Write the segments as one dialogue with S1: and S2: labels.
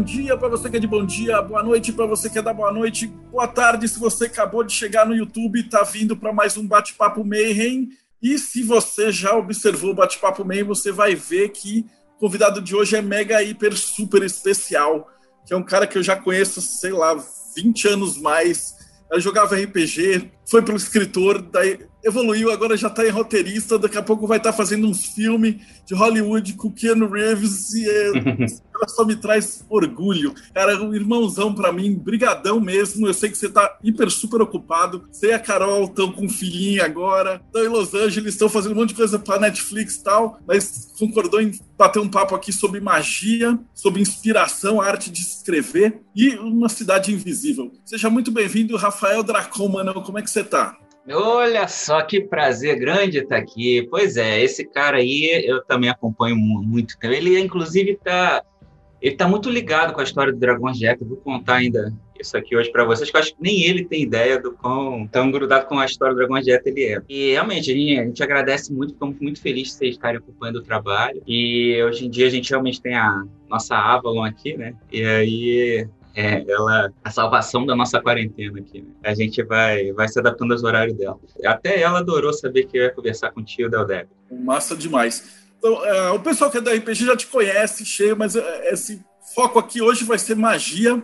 S1: bom dia para você que é de bom dia, boa noite para você que é da boa noite, boa tarde se você acabou de chegar no YouTube e está vindo para mais um Bate-Papo Mayhem. E se você já observou o Bate-Papo Mayhem, você vai ver que o convidado de hoje é mega, hiper, super especial, que é um cara que eu já conheço, sei lá, 20 anos mais. Eu jogava RPG, foi pelo escritor, daí evoluiu, agora já está em roteirista, daqui a pouco vai estar tá fazendo um filme de Hollywood com Keanu Reeves e é, só me traz orgulho. Cara, um irmãozão para mim, brigadão mesmo. Eu sei que você tá hiper super ocupado. Você e a Carol estão com um filhinho agora, estão em Los Angeles, estão fazendo um monte de coisa para Netflix e tal, mas concordou em bater um papo aqui sobre magia, sobre inspiração, arte de escrever e uma cidade invisível. Seja muito bem-vindo, Rafael Dracon, mano. Como é que você tá?
S2: Olha só que prazer grande estar aqui. Pois é, esse cara aí eu também acompanho muito. Ele, inclusive, está ele tá muito ligado com a história do Dragões de vou contar ainda isso aqui hoje para vocês, que eu acho que nem ele tem ideia do quão tão grudado com a história do de Echo ele é. E realmente, a gente, a gente agradece muito, ficamos muito felizes de vocês estarem acompanhando o trabalho. E hoje em dia a gente realmente tem a nossa Avalon aqui, né? E aí é ela a salvação da nossa quarentena aqui. Né? A gente vai, vai se adaptando aos horários dela. Até ela adorou saber que eu ia conversar contigo, Del Deb.
S1: Massa demais. Então, é, o pessoal que é da RPG já te conhece, cheio, mas é, esse foco aqui hoje vai ser magia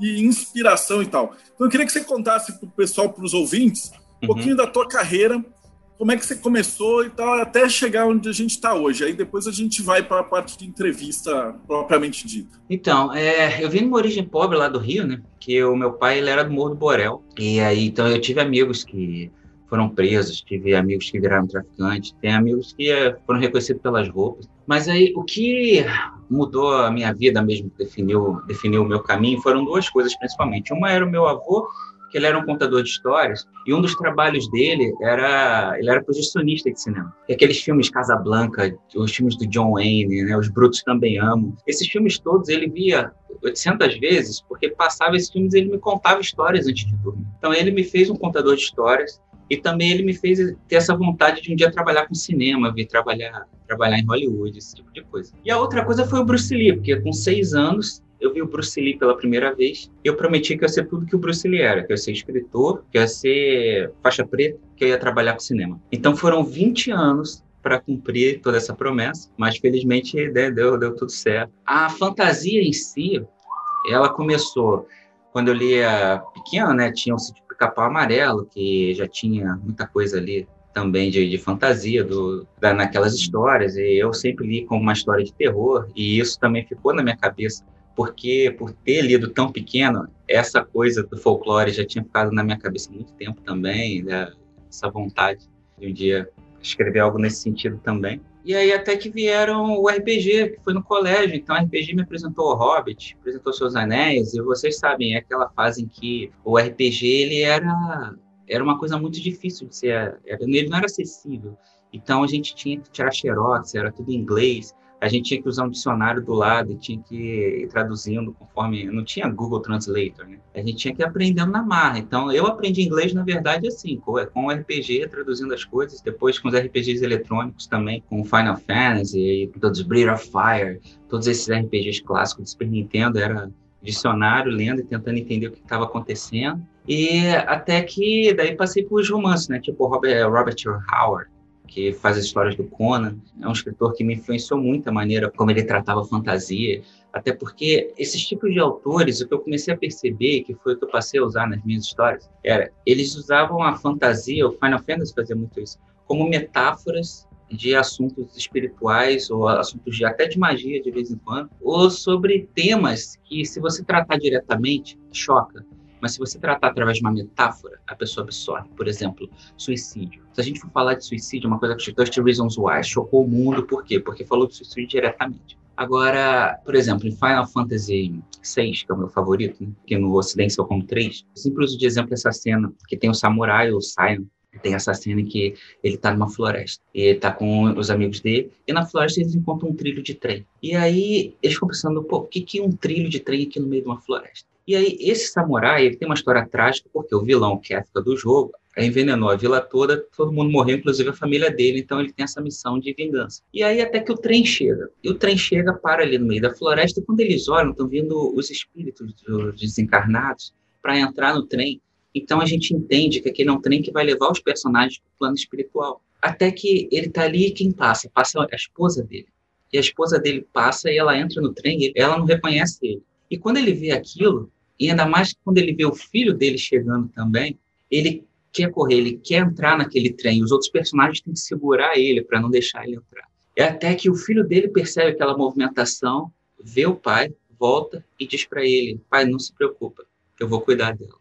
S1: e inspiração e tal. Então, eu queria que você contasse para o pessoal, para os ouvintes, um uhum. pouquinho da tua carreira, como é que você começou e tal, até chegar onde a gente está hoje. Aí depois a gente vai para a parte de entrevista propriamente dita.
S2: Então, é, eu vim de uma origem pobre lá do Rio, né? Que o meu pai ele era do Morro do Borel. E aí, então, eu tive amigos que foram presos, tive amigos que viraram traficantes, tem amigos que é, foram reconhecidos pelas roupas. Mas aí, o que mudou a minha vida mesmo, definiu, definiu o meu caminho, foram duas coisas principalmente. Uma era o meu avô, que ele era um contador de histórias, e um dos trabalhos dele era ele era projecionista de cinema. E aqueles filmes Casablanca, os filmes do John Wayne, né, Os Brutos Também Amo. Esses filmes todos ele via 800 vezes, porque passava esses filmes e ele me contava histórias antes de dormir. Então ele me fez um contador de histórias e também ele me fez ter essa vontade de um dia trabalhar com cinema, vir trabalhar, trabalhar em Hollywood, esse tipo de coisa. E a outra coisa foi o Bruce Lee, porque com seis anos eu vi o Bruce Lee pela primeira vez e eu prometi que eu ia ser tudo que o Bruce Lee era, que eu ia ser escritor, que eu ia ser faixa preta, que eu ia trabalhar com cinema. Então foram 20 anos para cumprir toda essa promessa, mas felizmente né, deu, deu tudo certo. A fantasia em si, ela começou quando eu lia pequeno, né? Tinha um sítio Pica-Pau Amarelo, que já tinha muita coisa ali também de, de fantasia do, da, naquelas histórias, e eu sempre li como uma história de terror, e isso também ficou na minha cabeça porque por ter lido tão pequeno, essa coisa do folclore já tinha ficado na minha cabeça há muito tempo também, né? essa vontade de um dia escrever algo nesse sentido também. E aí até que vieram o RPG, que foi no colégio, então o RPG me apresentou o Hobbit, apresentou Seus Anéis, e vocês sabem, é aquela fase em que o RPG ele era era uma coisa muito difícil de ser, era, ele não era acessível. Então a gente tinha que tirar xerox, era tudo em inglês a gente tinha que usar um dicionário do lado e tinha que ir traduzindo conforme. Não tinha Google Translator, né? A gente tinha que ir aprendendo na marra. Então, eu aprendi inglês, na verdade, assim, com, com o RPG, traduzindo as coisas, depois com os RPGs eletrônicos também, com Final Fantasy, todos Breath of Fire, todos esses RPGs clássicos do Super Nintendo, era dicionário, lendo e tentando entender o que estava acontecendo. E até que daí passei por os romances, né? Tipo Robert, Robert Howard, que faz as histórias do Conan. É um escritor que me influenciou muito a maneira como ele tratava a fantasia, até porque esses tipos de autores, o que eu comecei a perceber, que foi o que eu passei a usar nas minhas histórias, era eles usavam a fantasia, o Final Fantasy fazia muito isso, como metáforas de assuntos espirituais ou assuntos de até de magia de vez em quando, ou sobre temas que se você tratar diretamente choca. Mas se você tratar através de uma metáfora, a pessoa absorve. Por exemplo, suicídio. Se a gente for falar de suicídio, uma coisa que 30 Reasons Why chocou o mundo, por quê? Porque falou de suicídio diretamente. Agora, por exemplo, em Final Fantasy VI, que é o meu favorito, né? que no Ocidente são como três, eu sempre uso de exemplo essa cena que tem o samurai, o Sion, tem essa cena em que ele está numa floresta. E ele tá com os amigos dele, e na floresta eles encontram um trilho de trem. E aí eles ficam pensando, pô, o que, que é um trilho de trem aqui no meio de uma floresta? E aí esse samurai, ele tem uma história trágica, porque o vilão, que é a do jogo, envenenou a vila toda, todo mundo morreu, inclusive a família dele, então ele tem essa missão de vingança. E aí até que o trem chega. E o trem chega, para ali no meio da floresta, e quando eles olham, estão vindo os espíritos dos desencarnados para entrar no trem. Então a gente entende que aquele é um trem que vai levar os personagens para o plano espiritual. Até que ele está ali e quem passa? Passa a esposa dele. E a esposa dele passa e ela entra no trem e ela não reconhece ele. E quando ele vê aquilo, e ainda mais quando ele vê o filho dele chegando também, ele quer correr, ele quer entrar naquele trem. Os outros personagens têm que segurar ele para não deixar ele entrar. É até que o filho dele percebe aquela movimentação, vê o pai, volta e diz para ele: Pai, não se preocupa, eu vou cuidar dela.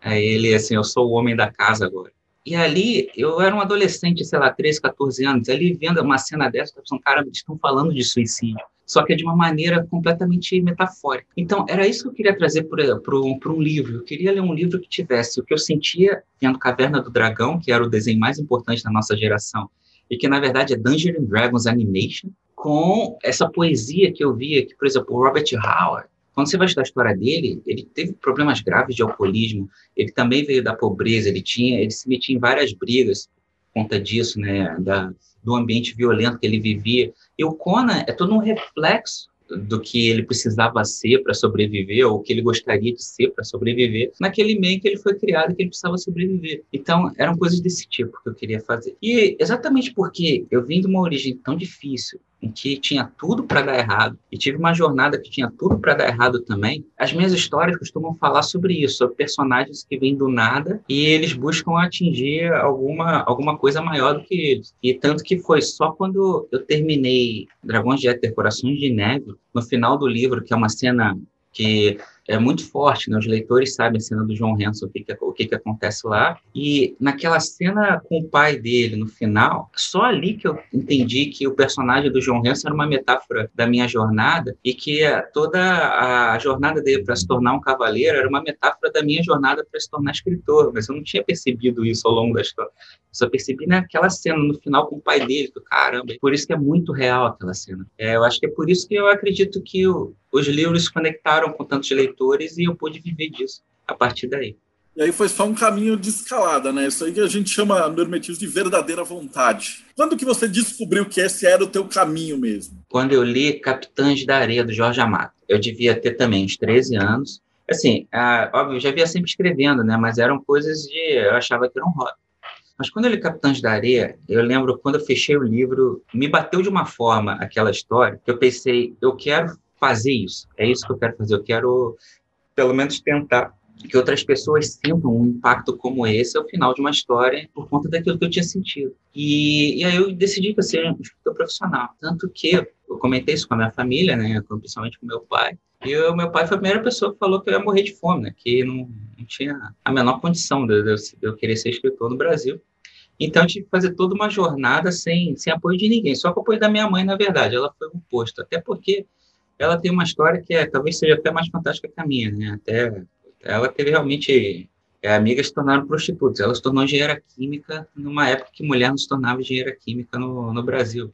S2: Aí ele, assim, eu sou o homem da casa agora. E ali, eu era um adolescente, sei lá, 13, 14 anos, ali vendo uma cena dessa, eu pensando, cara, eles estão falando de suicídio. Só que é de uma maneira completamente metafórica. Então, era isso que eu queria trazer para um livro. Eu queria ler um livro que tivesse o que eu sentia vendo Caverna do Dragão, que era o desenho mais importante da nossa geração, e que, na verdade, é Dungeons Dragons Animation, com essa poesia que eu via, que, por exemplo, o Robert Howard, quando você vai estudar a história dele, ele teve problemas graves de alcoolismo, ele também veio da pobreza, ele tinha, ele se metia em várias brigas por conta disso, né, da, do ambiente violento que ele vivia. E o Conan é todo um reflexo do que ele precisava ser para sobreviver, ou o que ele gostaria de ser para sobreviver, naquele meio que ele foi criado que ele precisava sobreviver. Então, eram coisas desse tipo que eu queria fazer. E exatamente porque eu vim de uma origem tão difícil, em que tinha tudo para dar errado, e tive uma jornada que tinha tudo para dar errado também, as minhas histórias costumam falar sobre isso, sobre personagens que vêm do nada e eles buscam atingir alguma, alguma coisa maior do que eles. E tanto que foi só quando eu terminei Dragões de Éter Corações de Neve, no final do livro, que é uma cena que é muito forte, né? Os leitores sabem a cena do João Hanson, o que, que, o que, que acontece lá. E naquela cena com o pai dele, no final, só ali que eu entendi que o personagem do João Hanson era uma metáfora da minha jornada e que toda a jornada dele para se tornar um cavaleiro era uma metáfora da minha jornada para se tornar escritor. Mas eu não tinha percebido isso ao longo da história. Eu só percebi naquela cena, no final, com o pai dele, que caramba, por isso que é muito real aquela cena. É, eu acho que é por isso que eu acredito que o, os livros se conectaram com tantos leitores e eu pude viver disso a partir daí.
S1: E aí foi só um caminho de escalada, né? Isso aí que a gente chama no hermetismo de verdadeira vontade. Quando que você descobriu que esse era o teu caminho mesmo?
S2: Quando eu li Capitães da Areia, do Jorge Amado. Eu devia ter também uns 13 anos. Assim, ah, óbvio, eu já via sempre escrevendo, né? Mas eram coisas de... Eu achava que era um hobby. Mas quando eu li Capitães da Areia, eu lembro quando eu fechei o livro, me bateu de uma forma aquela história, que eu pensei, eu quero fazer isso. É isso que eu quero fazer. Eu quero, pelo menos, tentar que outras pessoas sintam um impacto como esse ao final de uma história por conta daquilo que eu tinha sentido. E, e aí eu decidi que eu seria um escritor profissional. Tanto que eu comentei isso com a minha família, né, principalmente com meu pai. E o meu pai foi a primeira pessoa que falou que eu ia morrer de fome, né, que não, não tinha a menor condição de, de, de eu querer ser escritor no Brasil. Então, eu tive que fazer toda uma jornada sem, sem apoio de ninguém, só com o apoio da minha mãe, na verdade. Ela foi um posto, até porque ela tem uma história que é, talvez seja até mais fantástica que a minha, né? Até ela teve realmente é, amigas se tornaram prostitutas. Ela se tornou engenheira química numa época que mulher não se tornava engenheira química no, no Brasil.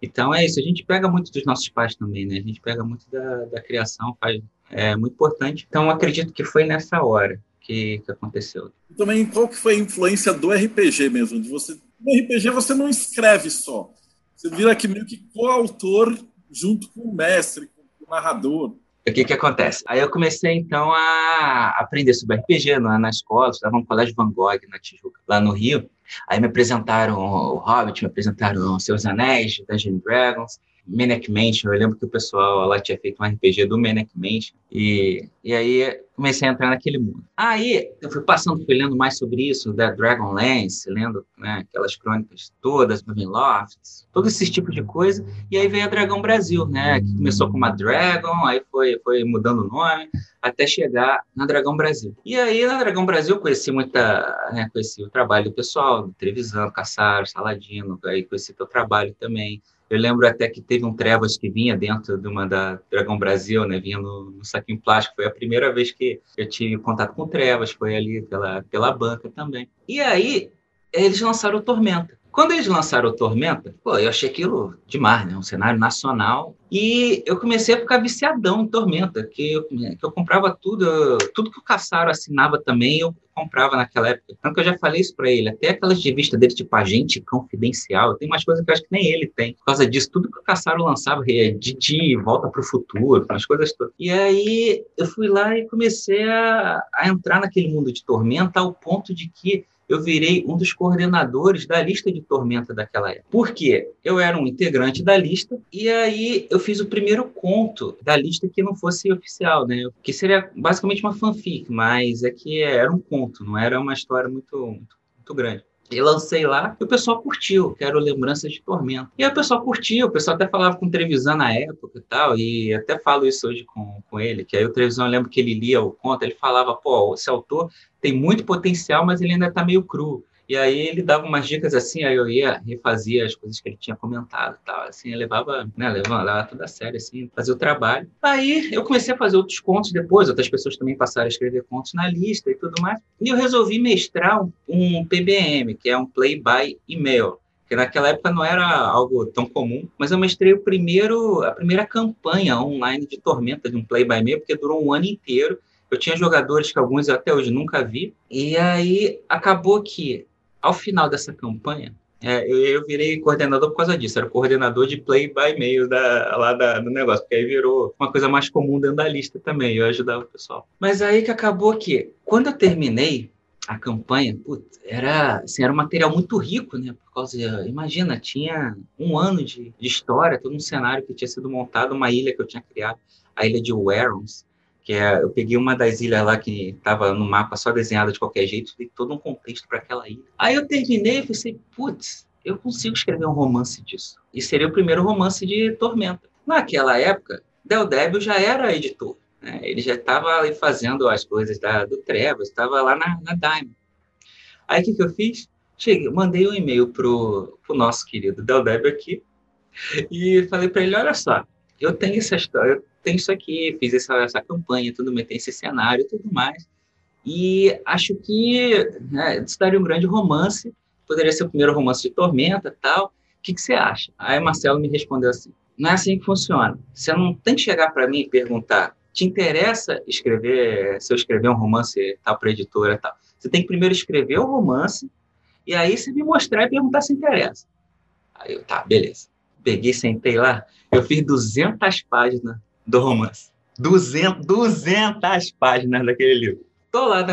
S2: Então é isso, a gente pega muito dos nossos pais também, né? A gente pega muito da, da criação, faz, é muito importante. Então acredito que foi nessa hora que, que aconteceu.
S1: Também qual que foi a influência do RPG mesmo? De você, no RPG você não escreve só, você vira aqui meio que coautor junto com o mestre, narrador.
S2: O que que acontece? Aí eu comecei, então, a aprender sobre RPG na, na escola, estava no Colégio Van Gogh, na Tijuca, lá no Rio. Aí me apresentaram o Hobbit, me apresentaram Seus Anéis, Dungeons Dragons, Maniac Mansion. Eu lembro que o pessoal lá tinha feito um RPG do Maniac Mansion. E, e aí comecei a entrar naquele mundo. Aí eu fui passando, fui lendo mais sobre isso, da Dragonlance, lendo né, aquelas crônicas todas, Ravenloft, todo esse tipo de coisa. E aí veio a Dragão Brasil, né? Que começou com uma Dragon, aí foi, foi mudando o nome, até chegar na Dragão Brasil. E aí na Dragão Brasil conheci muita, né, conheci o trabalho do pessoal, do Trevisan, Caçaro, Saladino, aí conheci teu trabalho também. Eu lembro até que teve um Trevas que vinha dentro de uma da Dragão Brasil, né? Vinha no, no saquinho plástico. Foi a primeira vez que eu tive contato com Trevas, foi ali pela, pela banca também. E aí, eles lançaram o Tormenta. Quando eles lançaram o Tormenta, pô, eu achei aquilo demais, né? Um cenário nacional. E eu comecei a ficar viciadão em Tormenta, que eu, que eu comprava tudo, tudo que o Caçaro assinava também, eu comprava naquela época. Tanto que eu já falei isso para ele, até aquelas revistas dele, tipo Agente Confidencial, tem umas coisas que eu acho que nem ele tem. Por causa disso, tudo que o Caçaro lançava, é Didi, Volta pro Futuro, as coisas todas. E aí eu fui lá e comecei a, a entrar naquele mundo de Tormenta ao ponto de que eu virei um dos coordenadores da lista de Tormenta daquela época. Por quê? Eu era um integrante da lista e aí eu fiz o primeiro conto da lista que não fosse oficial, né? Que seria basicamente uma fanfic, mas é que era um conto, não era uma história muito, muito, muito grande. E lancei lá e o pessoal curtiu, que era o Lembranças de Tormento. E aí o pessoal curtiu, o pessoal até falava com o Trevisan na época e tal, e até falo isso hoje com, com ele, que aí o Trevisan, eu lembro que ele lia o conto, ele falava, pô, esse autor tem muito potencial, mas ele ainda está meio cru. E aí ele dava umas dicas assim, aí eu ia, refazia as coisas que ele tinha comentado e tal, assim, eu levava, né, levava, levava tudo a sério, assim, fazia o trabalho. Aí eu comecei a fazer outros contos depois, outras pessoas também passaram a escrever contos na lista e tudo mais, e eu resolvi mestrar um, um PBM, que é um Play by Email, que naquela época não era algo tão comum, mas eu mestrei o primeiro, a primeira campanha online de Tormenta de um Play by Email, porque durou um ano inteiro, eu tinha jogadores que alguns até hoje nunca vi. E aí acabou que, ao final dessa campanha, é, eu, eu, virei coordenador por causa disso. Era coordenador de play by mail da, lá da, do negócio, porque aí virou uma coisa mais comum dentro da lista também. Eu ajudava o pessoal. Mas aí que acabou que, quando eu terminei a campanha, putz, era, assim, era um material muito rico, né? Por causa, imagina, tinha um ano de, de história, todo um cenário que tinha sido montado, uma ilha que eu tinha criado, a ilha de Warrens, que é, eu peguei uma das ilhas lá que estava no mapa só desenhada de qualquer jeito, dei todo um contexto para aquela ilha. Aí eu terminei e pensei, putz, eu consigo escrever um romance disso. E seria o primeiro romance de Tormenta. Naquela época, Del Débil já era editor. Né? Ele já estava fazendo as coisas da, do Trevas, estava lá na, na Diamond. Aí o que, que eu fiz? Cheguei, mandei um e-mail pro, pro nosso querido Del Débil aqui e falei para ele, olha só, eu tenho essa história, tem isso aqui, fiz essa, essa campanha, tudo mais, tem esse cenário tudo mais. E acho que né, isso daria um grande romance, poderia ser o primeiro romance de Tormenta tal. O que, que você acha? Aí Marcelo me respondeu assim: não é assim que funciona. Você não tem que chegar para mim e perguntar: te interessa escrever, se eu escrever um romance tal para editora tal? Você tem que primeiro escrever o romance e aí você me mostrar e perguntar se interessa. Aí eu, tá, beleza. Peguei, sentei lá, eu fiz 200 páginas do romance. 200, 200 páginas daquele livro. Tô lá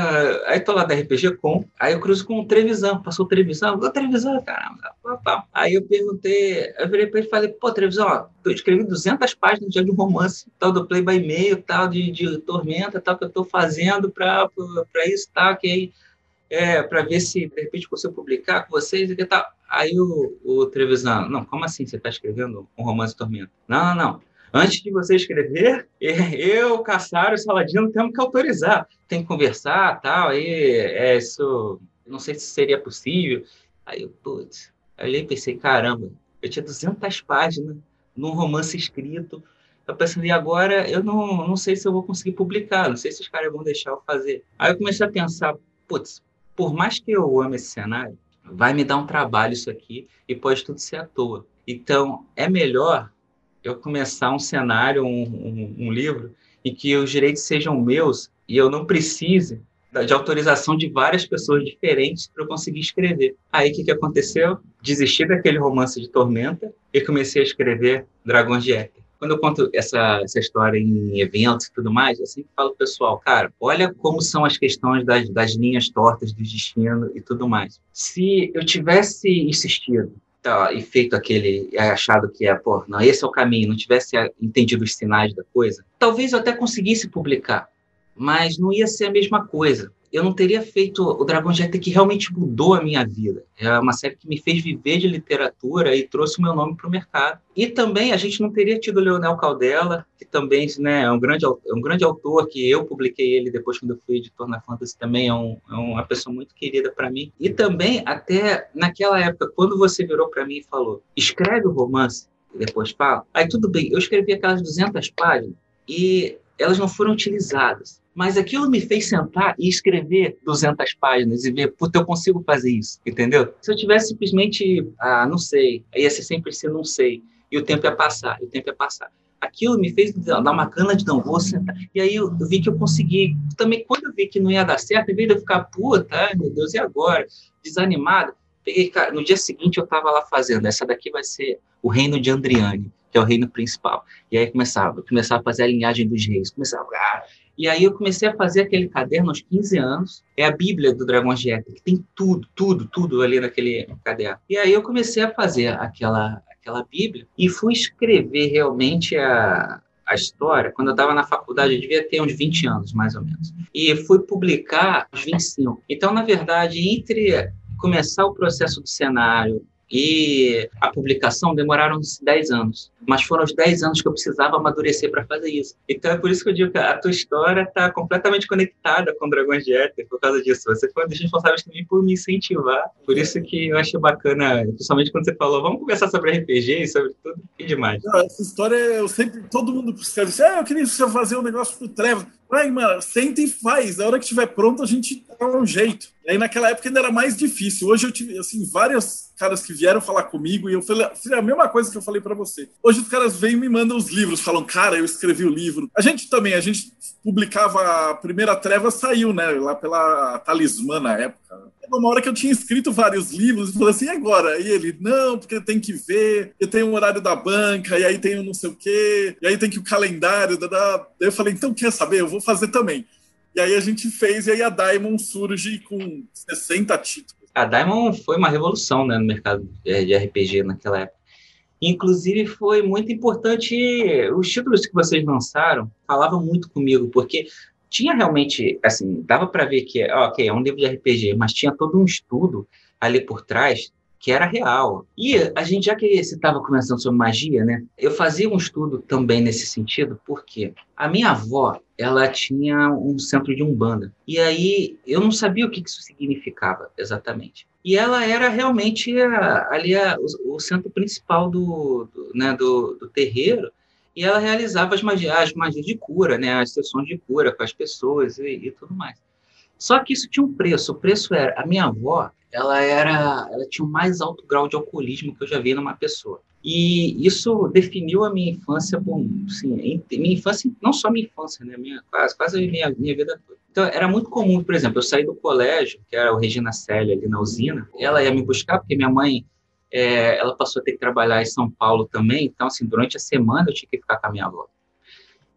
S2: aí tô lá da RPG Com, aí eu cruzo com o Trevisan, passou o Trevisan, ô Trevisan, caramba, pá, Aí eu perguntei, eu virei pra ele e falei, pô, Trevisan, ó, eu escrevi 200 páginas de um romance, tal, do Play by Mail, tal, de, de Tormenta, tal, que eu tô fazendo pra, pra isso, tal, que aí, é, pra ver se, de repente, consigo publicar com vocês e que tal. Aí o, o não, como assim você tá escrevendo um romance Tormenta? Não, não, não, Antes de você escrever, eu, Caçaro e Saladino temos que autorizar. Tem que conversar, tal, aí é, isso, não sei se seria possível. Aí eu, putz, olhei e pensei, caramba, eu tinha 200 páginas num romance escrito. Eu pensei, e agora eu não, não sei se eu vou conseguir publicar, não sei se os caras vão deixar eu fazer. Aí eu comecei a pensar, putz, por mais que eu ame esse cenário, vai me dar um trabalho isso aqui e pode tudo ser à toa. Então, é melhor eu começar um cenário, um, um, um livro, em que os direitos sejam meus e eu não precise de autorização de várias pessoas diferentes para eu conseguir escrever. Aí o que, que aconteceu? Desisti daquele romance de Tormenta e comecei a escrever Dragões de Éter. Quando eu conto essa, essa história em eventos e tudo mais, eu sempre falo pessoal, cara, olha como são as questões das, das linhas tortas do destino e tudo mais. Se eu tivesse insistido tá, e feito aquele, achado que é, pô, não, esse é o caminho, não tivesse entendido os sinais da coisa, talvez eu até conseguisse publicar, mas não ia ser a mesma coisa eu não teria feito o Dragon Jet que realmente mudou a minha vida. É uma série que me fez viver de literatura e trouxe o meu nome para o mercado. E também a gente não teria tido o Leonel Caldela, que também né, é, um grande, é um grande autor, que eu publiquei ele depois quando eu fui editor na Fantasy, também é, um, é uma pessoa muito querida para mim. E também, até naquela época, quando você virou para mim e falou, escreve o romance, e depois fala, aí tudo bem, eu escrevi aquelas 200 páginas e elas não foram utilizadas Mas aquilo me fez sentar e escrever 200 páginas e ver, puta, eu consigo fazer isso, entendeu? Se eu tivesse simplesmente, ah, não sei, ia ser sempre ser não sei, e o tempo ia passar, e o tempo ia passar. Aquilo me fez dar uma cana de não vou sentar. E aí eu vi que eu consegui. Também, quando eu vi que não ia dar certo, em vez de eu ficar, puta, ai meu Deus, e agora? Desanimado, peguei, cara, no dia seguinte eu estava lá fazendo, essa daqui vai ser o reino de Andriane, que é o reino principal. E aí começava, começava a fazer a linhagem dos reis, começava, ah, e aí eu comecei a fazer aquele caderno aos 15 anos. É a Bíblia do Dragão de Éter, que tem tudo, tudo, tudo ali naquele caderno. E aí eu comecei a fazer aquela, aquela Bíblia e fui escrever realmente a, a história quando eu estava na faculdade, eu devia ter uns 20 anos, mais ou menos. E fui publicar aos 25. Então, na verdade, entre começar o processo do cenário, e a publicação demoraram 10 anos, mas foram os 10 anos que eu precisava amadurecer para fazer isso. Então é por isso que eu digo que a tua história está completamente conectada com Dragões de Éter por causa disso. Você foi um dos responsáveis também por me incentivar. Por isso que eu achei bacana, principalmente quando você falou, vamos conversar sobre RPG e sobre tudo e demais.
S1: Não, essa história eu sempre, todo mundo escreve assim, ah, eu queria fazer um negócio pro Trevor. Vai, mano, senta e faz. Na hora que estiver pronto, a gente um jeito. E aí, naquela época, ainda era mais difícil. Hoje eu tive, assim, vários caras que vieram falar comigo e eu falei, a mesma coisa que eu falei para você. Hoje os caras vêm e me mandam os livros, falam, cara, eu escrevi o livro. A gente também, a gente publicava a primeira treva, saiu, né, lá pela Talismã na época uma hora que eu tinha escrito vários livros e falei assim, e agora? E ele, não, porque tem que ver, eu tenho o horário da banca, e aí tem o não sei o quê, e aí tem que o calendário. Da, da... Eu falei, então quer saber? Eu vou fazer também. E aí a gente fez, e aí a Diamond surge com 60 títulos.
S2: A Diamond foi uma revolução né, no mercado de RPG naquela época. Inclusive, foi muito importante. Os títulos que vocês lançaram falavam muito comigo, porque tinha realmente, assim, dava para ver que, ok, é um livro de RPG, mas tinha todo um estudo ali por trás que era real. E a gente, já que você estava conversando sobre magia, né? Eu fazia um estudo também nesse sentido, porque a minha avó, ela tinha um centro de umbanda. E aí eu não sabia o que isso significava exatamente. E ela era realmente a, ali a, o, o, centro principal do, do, né, do, do terreiro e ela realizava as magias, as magias de cura, né, as sessões de cura com as pessoas e, e, tudo mais. Só que isso tinha um preço. O preço era a minha avó, ela era, ela tinha o mais alto grau de alcoolismo que eu já vi numa pessoa. E isso definiu a minha infância, bom, sim, minha infância, não só minha infância, né, minha quase quase minha, minha vida toda. Então, era muito comum, por exemplo, eu saí do colégio, que era o Regina Célia, ali na usina, ela ia me buscar, porque minha mãe é, ela passou a ter que trabalhar em São Paulo também, então, assim, durante a semana eu tinha que ficar com a minha avó.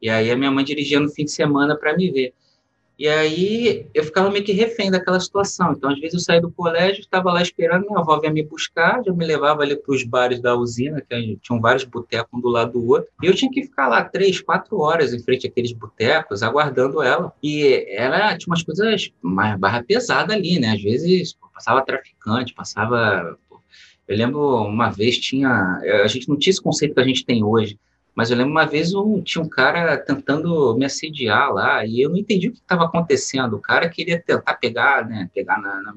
S2: E aí a minha mãe dirigia no fim de semana para me ver. E aí eu ficava meio que refém daquela situação. Então, às vezes eu saía do colégio, estava lá esperando, minha avó vinha me buscar, já me levava ali para os bares da usina, que tinham vários botecos um do lado do outro. E eu tinha que ficar lá três, quatro horas em frente àqueles botecos, aguardando ela. E ela tinha umas coisas mais barra pesada ali, né? Às vezes pô, passava traficante, passava eu lembro uma vez tinha. A gente não tinha esse conceito que a gente tem hoje, mas eu lembro uma vez um, tinha um cara tentando me assediar lá e eu não entendi o que estava acontecendo. O cara queria tentar pegar, né? Pegar na, na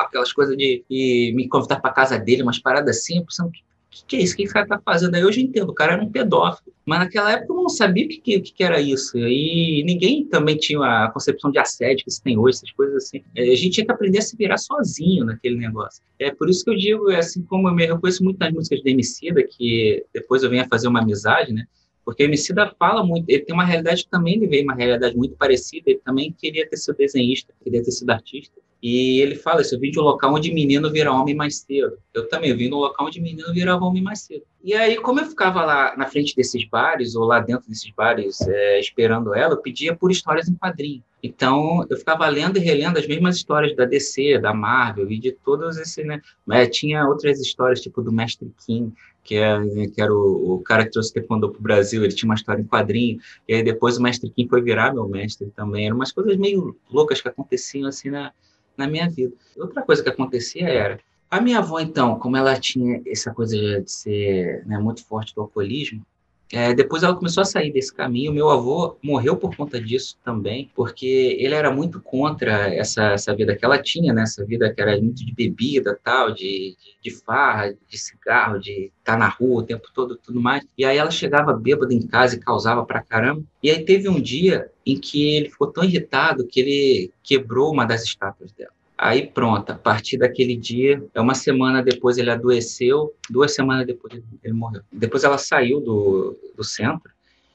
S2: aquelas coisas de, de me convidar para casa dele, umas paradas assim, pensando, que, que é isso? O que esse cara tá fazendo? Aí hoje eu entendo, o cara era um pedófilo. Mas naquela época eu não sabia o que, que, que era isso. E ninguém também tinha a concepção de assédio que se tem hoje, essas coisas assim. É, a gente tinha que aprender a se virar sozinho naquele negócio. É por isso que eu digo, é assim como eu me reconheço muito nas músicas de Emicida, que depois eu venho a fazer uma amizade, né? Porque o Emicida fala muito, ele tem uma realidade que também, ele veio uma realidade muito parecida, ele também queria ter sido desenhista, queria ter sido artista. E ele fala isso, eu vim de um local onde menino vira homem mais cedo. Eu também vim de um local onde menino virava homem mais cedo. E aí, como eu ficava lá na frente desses bares, ou lá dentro desses bares, é, esperando ela, eu pedia por histórias em quadrinho. Então, eu ficava lendo e relendo as mesmas histórias da DC, da Marvel e de todos esses, né? Mas tinha outras histórias, tipo do Mestre Kim, que, é, que era o, o cara que trouxe Taekwondo para o Brasil, ele tinha uma história em quadrinho, e aí depois o Mestre Kim foi virar meu mestre também. Eram umas coisas meio loucas que aconteciam assim na na minha vida. Outra coisa que acontecia era a minha avó, então, como ela tinha essa coisa de ser né, muito forte do alcoolismo, É, depois ela começou a sair desse caminho. Meu avô morreu por conta disso também, porque ele era muito contra essa, essa vida que ela tinha, né? Essa vida que era muito de bebida, tal, de, de, de farra, de cigarro, de estar tá na rua o tempo todo, tudo mais. E aí ela chegava bêbada em casa e causava pra caramba. E aí teve um dia em que ele ficou tão irritado que ele quebrou uma das estátuas dela. Aí pronto, a partir daquele dia, é uma semana depois ele adoeceu, duas semanas depois ele morreu. Depois ela saiu do, do centro,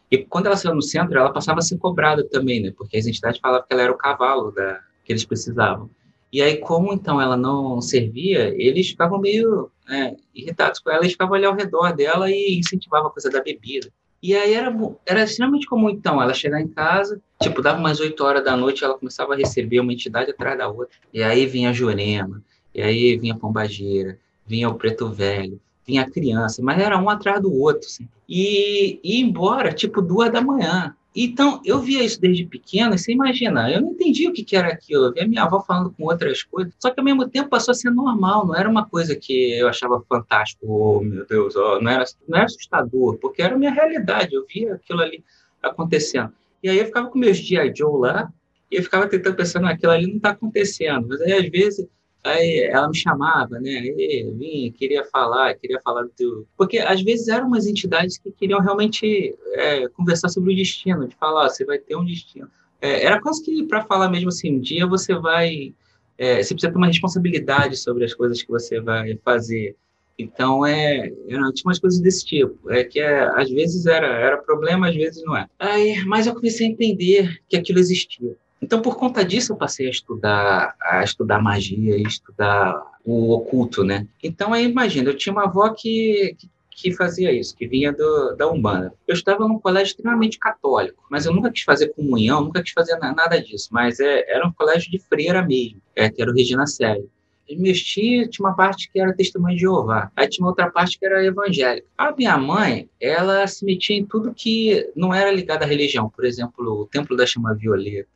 S2: e quando ela saiu no centro, ela passava a ser cobrada também, né? Porque as entidades falavam que ela era o cavalo da, que eles precisavam. E aí, como então ela não servia, eles ficavam meio é, irritados com ela, eles ficavam ali ao redor dela e incentivavam a coisa da bebida. E aí era, era extremamente comum, então, ela chegar em casa, tipo, dava umas 8 horas da noite, ela começava a receber uma entidade atrás da outra. E aí vinha a Jurema, e aí vinha a Pombageira, vinha o Preto Velho, vinha a criança, mas era um atrás do outro, assim. E ia embora, tipo, duas da manhã. Então, eu via isso desde pequena, você imagina, eu não entendia o que, que era aquilo. Eu via minha avó falando com outras coisas, só que ao mesmo tempo passou a ser normal, não era uma coisa que eu achava fantástico, oh, meu Deus, oh, não, era, não era assustador, porque era a minha realidade, eu via aquilo ali acontecendo. E aí eu ficava com meus G.I. Joe lá, e eu ficava tentando pensar, aquilo ali não está acontecendo. Mas aí, às vezes, Aí ela me chamava, né? Aí queria falar, queria falar do. Porque às vezes eram umas entidades que queriam realmente é, conversar sobre o destino, de falar, você vai ter um destino. É, era quase que para falar mesmo assim, um dia você vai. É, você precisa ter uma responsabilidade sobre as coisas que você vai fazer. Então, é, era, tinha umas coisas desse tipo, é que é, às vezes era, era problema, às vezes não é. Aí, mas eu comecei a entender que aquilo existia. Então, por conta disso, eu passei a estudar, a estudar magia, a estudar o oculto, né? Então, aí, imagina, eu tinha uma avó que, que, que fazia isso, que vinha do, da Umbanda. Eu estava num colégio extremamente católico, mas eu nunca quis fazer comunhão, nunca quis fazer nada disso, mas é, era um colégio de freira mesmo, é, que era o Regina Sério. Meus tios tinha uma parte que era testemunho de Jeová, aí tinha outra parte que era evangélica. A minha mãe, ela se metia em tudo que não era ligado à religião, por exemplo, o Templo da Chama Violeta,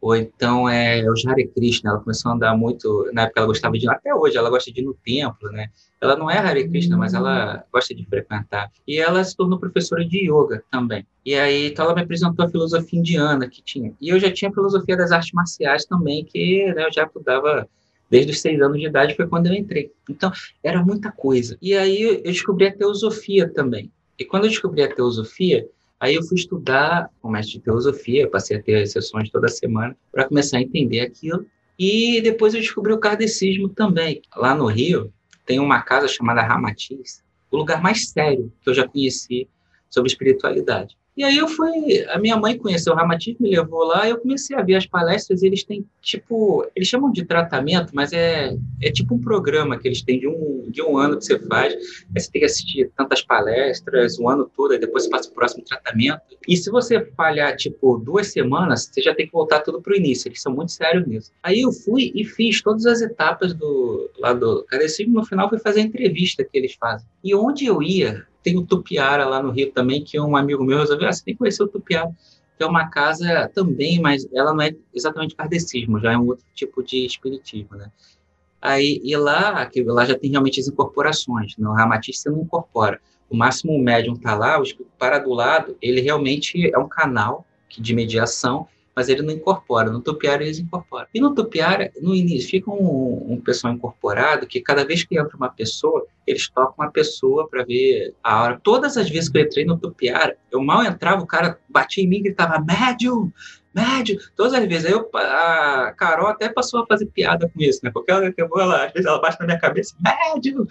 S2: ou então é o Hare Krishna, ela começou a andar muito, na época ela gostava de, até hoje ela gosta de ir no templo, né? Ela não é Hare Krishna, mas ela gosta de frequentar. E ela se tornou professora de yoga também. E aí, então ela me apresentou a filosofia indiana que tinha. E eu já tinha a filosofia das artes marciais também, que né, eu já estudava desde os seis anos de idade, foi quando eu entrei. Então, era muita coisa. E aí eu descobri a teosofia também. E quando eu descobri a teosofia, Aí eu fui estudar o mestre de teosofia, passei a ter sessões toda semana para começar a entender aquilo. E depois eu descobri o kardecismo também. Lá no Rio tem uma casa chamada Ramatiz, o lugar mais sério que eu já conheci sobre espiritualidade. E aí eu fui, a minha mãe conheceu o Ramatiz, me levou lá, eu comecei a ver as palestras, eles têm tipo, eles chamam de tratamento, mas é, é tipo um programa que eles têm de um, de um ano que você faz, aí você tem que assistir tantas palestras, um ano todo, aí depois você passa o próximo tratamento. E se você falhar, tipo, duas semanas, você já tem que voltar tudo para o início, eles são muito sérios nisso. Aí eu fui e fiz todas as etapas do, lá do Carecismo, no final fui fazer a entrevista que eles fazem. E onde eu ia, tem o Tupiara lá no Rio também, que um amigo meu resolveu, ah, você tem que conhecer o Tupiara, que é uma casa também, mas ela não é exatamente kardecismo, já é um outro tipo de espiritismo, né? Aí, e lá, que lá já tem realmente as incorporações, no Ramatiz você não incorpora. O máximo o médium está lá, o para do lado, ele realmente é um canal de mediação mas ele não incorpora. No Tupiara eles incorporam. E no Tupiara, no início, fica um, um pessoal incorporado que cada vez que entra uma pessoa, eles tocam uma pessoa para ver a hora. Todas as vezes que eu entrei no Tupiara, eu mal entrava, o cara batia em mim e gritava, médium, médium, todas as vezes. Aí eu, a Carol até passou a fazer piada com isso, né? Porque ela, ela, às vezes ela bate na minha cabeça, médium,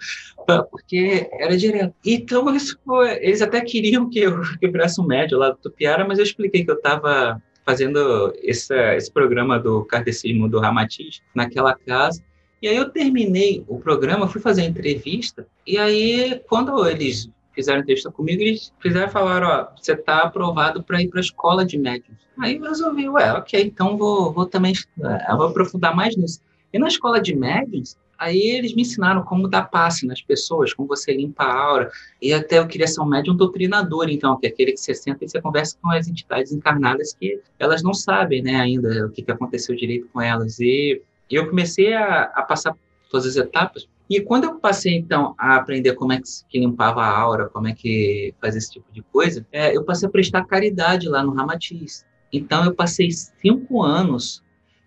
S2: porque era direto. Então, isso foi, eles até queriam que eu, que eu um médium lá do Tupiara, mas eu expliquei que eu estava fazendo esse, esse programa do Kardecismo do Ramatiz naquela casa. E aí eu terminei o programa, fui fazer a entrevista, e aí quando eles fizeram entrevista comigo, eles fizeram falar, ó, você está aprovado para ir para a escola de médios. Aí eu resolvi, ué, ok, então vou, vou também, vou aprofundar mais nisso. E na escola de médios, Aí eles me ensinaram como dar passe nas pessoas, como você limpa a aura. E até eu queria ser um médium doutrinador, então, que é aquele que você senta e você conversa com as entidades encarnadas que elas não sabem né, ainda o que, que aconteceu direito com elas. E eu comecei a, a passar todas as etapas E quando eu passei, então, a aprender como é que, limpava a aura, como é que fazia esse tipo de coisa, é, eu passei a prestar caridade lá no Ramatiz. Então, eu passei cinco anos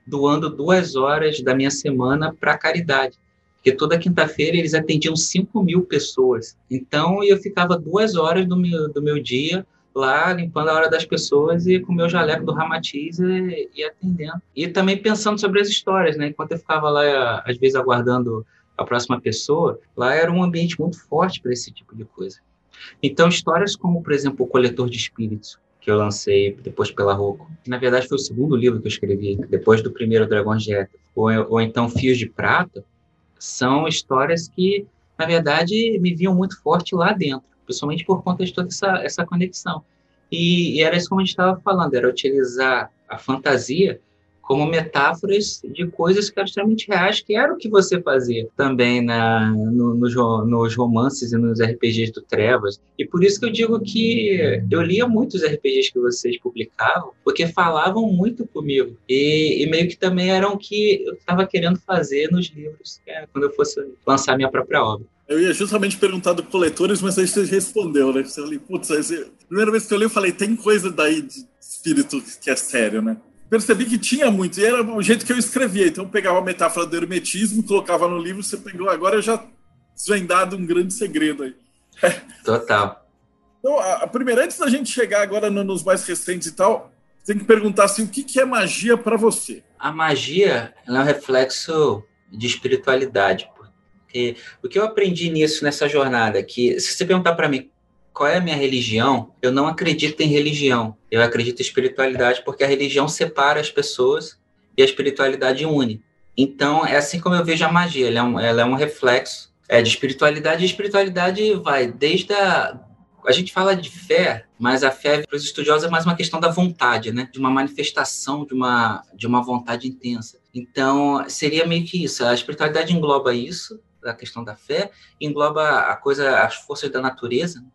S2: doando duas horas da minha semana para caridade. Porque toda quinta-feira eles atendiam 5 mil pessoas. Então, eu ficava duas horas do meu, do meu dia lá limpando a hora das pessoas e com o meu jaleco do Ramatiz e, e, atendendo. E também pensando sobre as histórias, né? Enquanto eu ficava lá, às vezes, aguardando a próxima pessoa, lá era um ambiente muito forte para esse tipo de coisa. Então, histórias como, por exemplo, O Coletor de Espíritos, que eu lancei depois pela Rocco, na verdade foi o segundo livro que eu escrevi, depois do primeiro Dragão de ou, ou então Fios de Prata, são histórias que, na verdade, me viam muito forte lá dentro, principalmente por conta de toda essa, essa conexão. E, e era isso como a gente estava falando, era utilizar a fantasia como metáforas de coisas que eram extremamente reais, que era o que você fazia também na, no, nos, nos romances e nos RPGs do Trevas. E por isso que eu digo que eu lia muitos RPGs que vocês publicavam, porque falavam muito comigo. E, e meio que também eram o que eu estava querendo fazer nos livros, é, quando eu fosse lançar minha própria obra.
S1: Eu ia justamente perguntar do coletores, mas aí você respondeu, né? Você falou, putz, primeira vez que eu li, eu falei, tem coisa daí de espírito que é sério, né? Percebi que tinha muito, e era o jeito que eu escrevia. Então eu pegava a metáfora do hermetismo, colocava no livro, você pegou, agora eu já desvendado um grande segredo aí.
S2: Total.
S1: Então, a, a primeira, antes da gente chegar agora no, nos mais recentes e tal, tem que perguntar assim, o que, que é magia para você?
S2: A magia é um reflexo de espiritualidade. Porque o que eu aprendi nisso, nessa jornada, que se você perguntar para mim qual é a minha religião, eu não acredito em religião. Eu acredito em espiritualidade porque a religião separa as pessoas e a espiritualidade une. Então, é assim como eu vejo a magia. Ela é um, ela é um reflexo é, de espiritualidade. E espiritualidade vai desde a. A gente fala de fé, mas a fé para os estudiosos é mais uma questão da vontade, né? De uma manifestação, de uma, de uma vontade intensa. Então, seria meio que isso. A espiritualidade engloba isso, a questão da fé, engloba a coisa, as forças da natureza, né?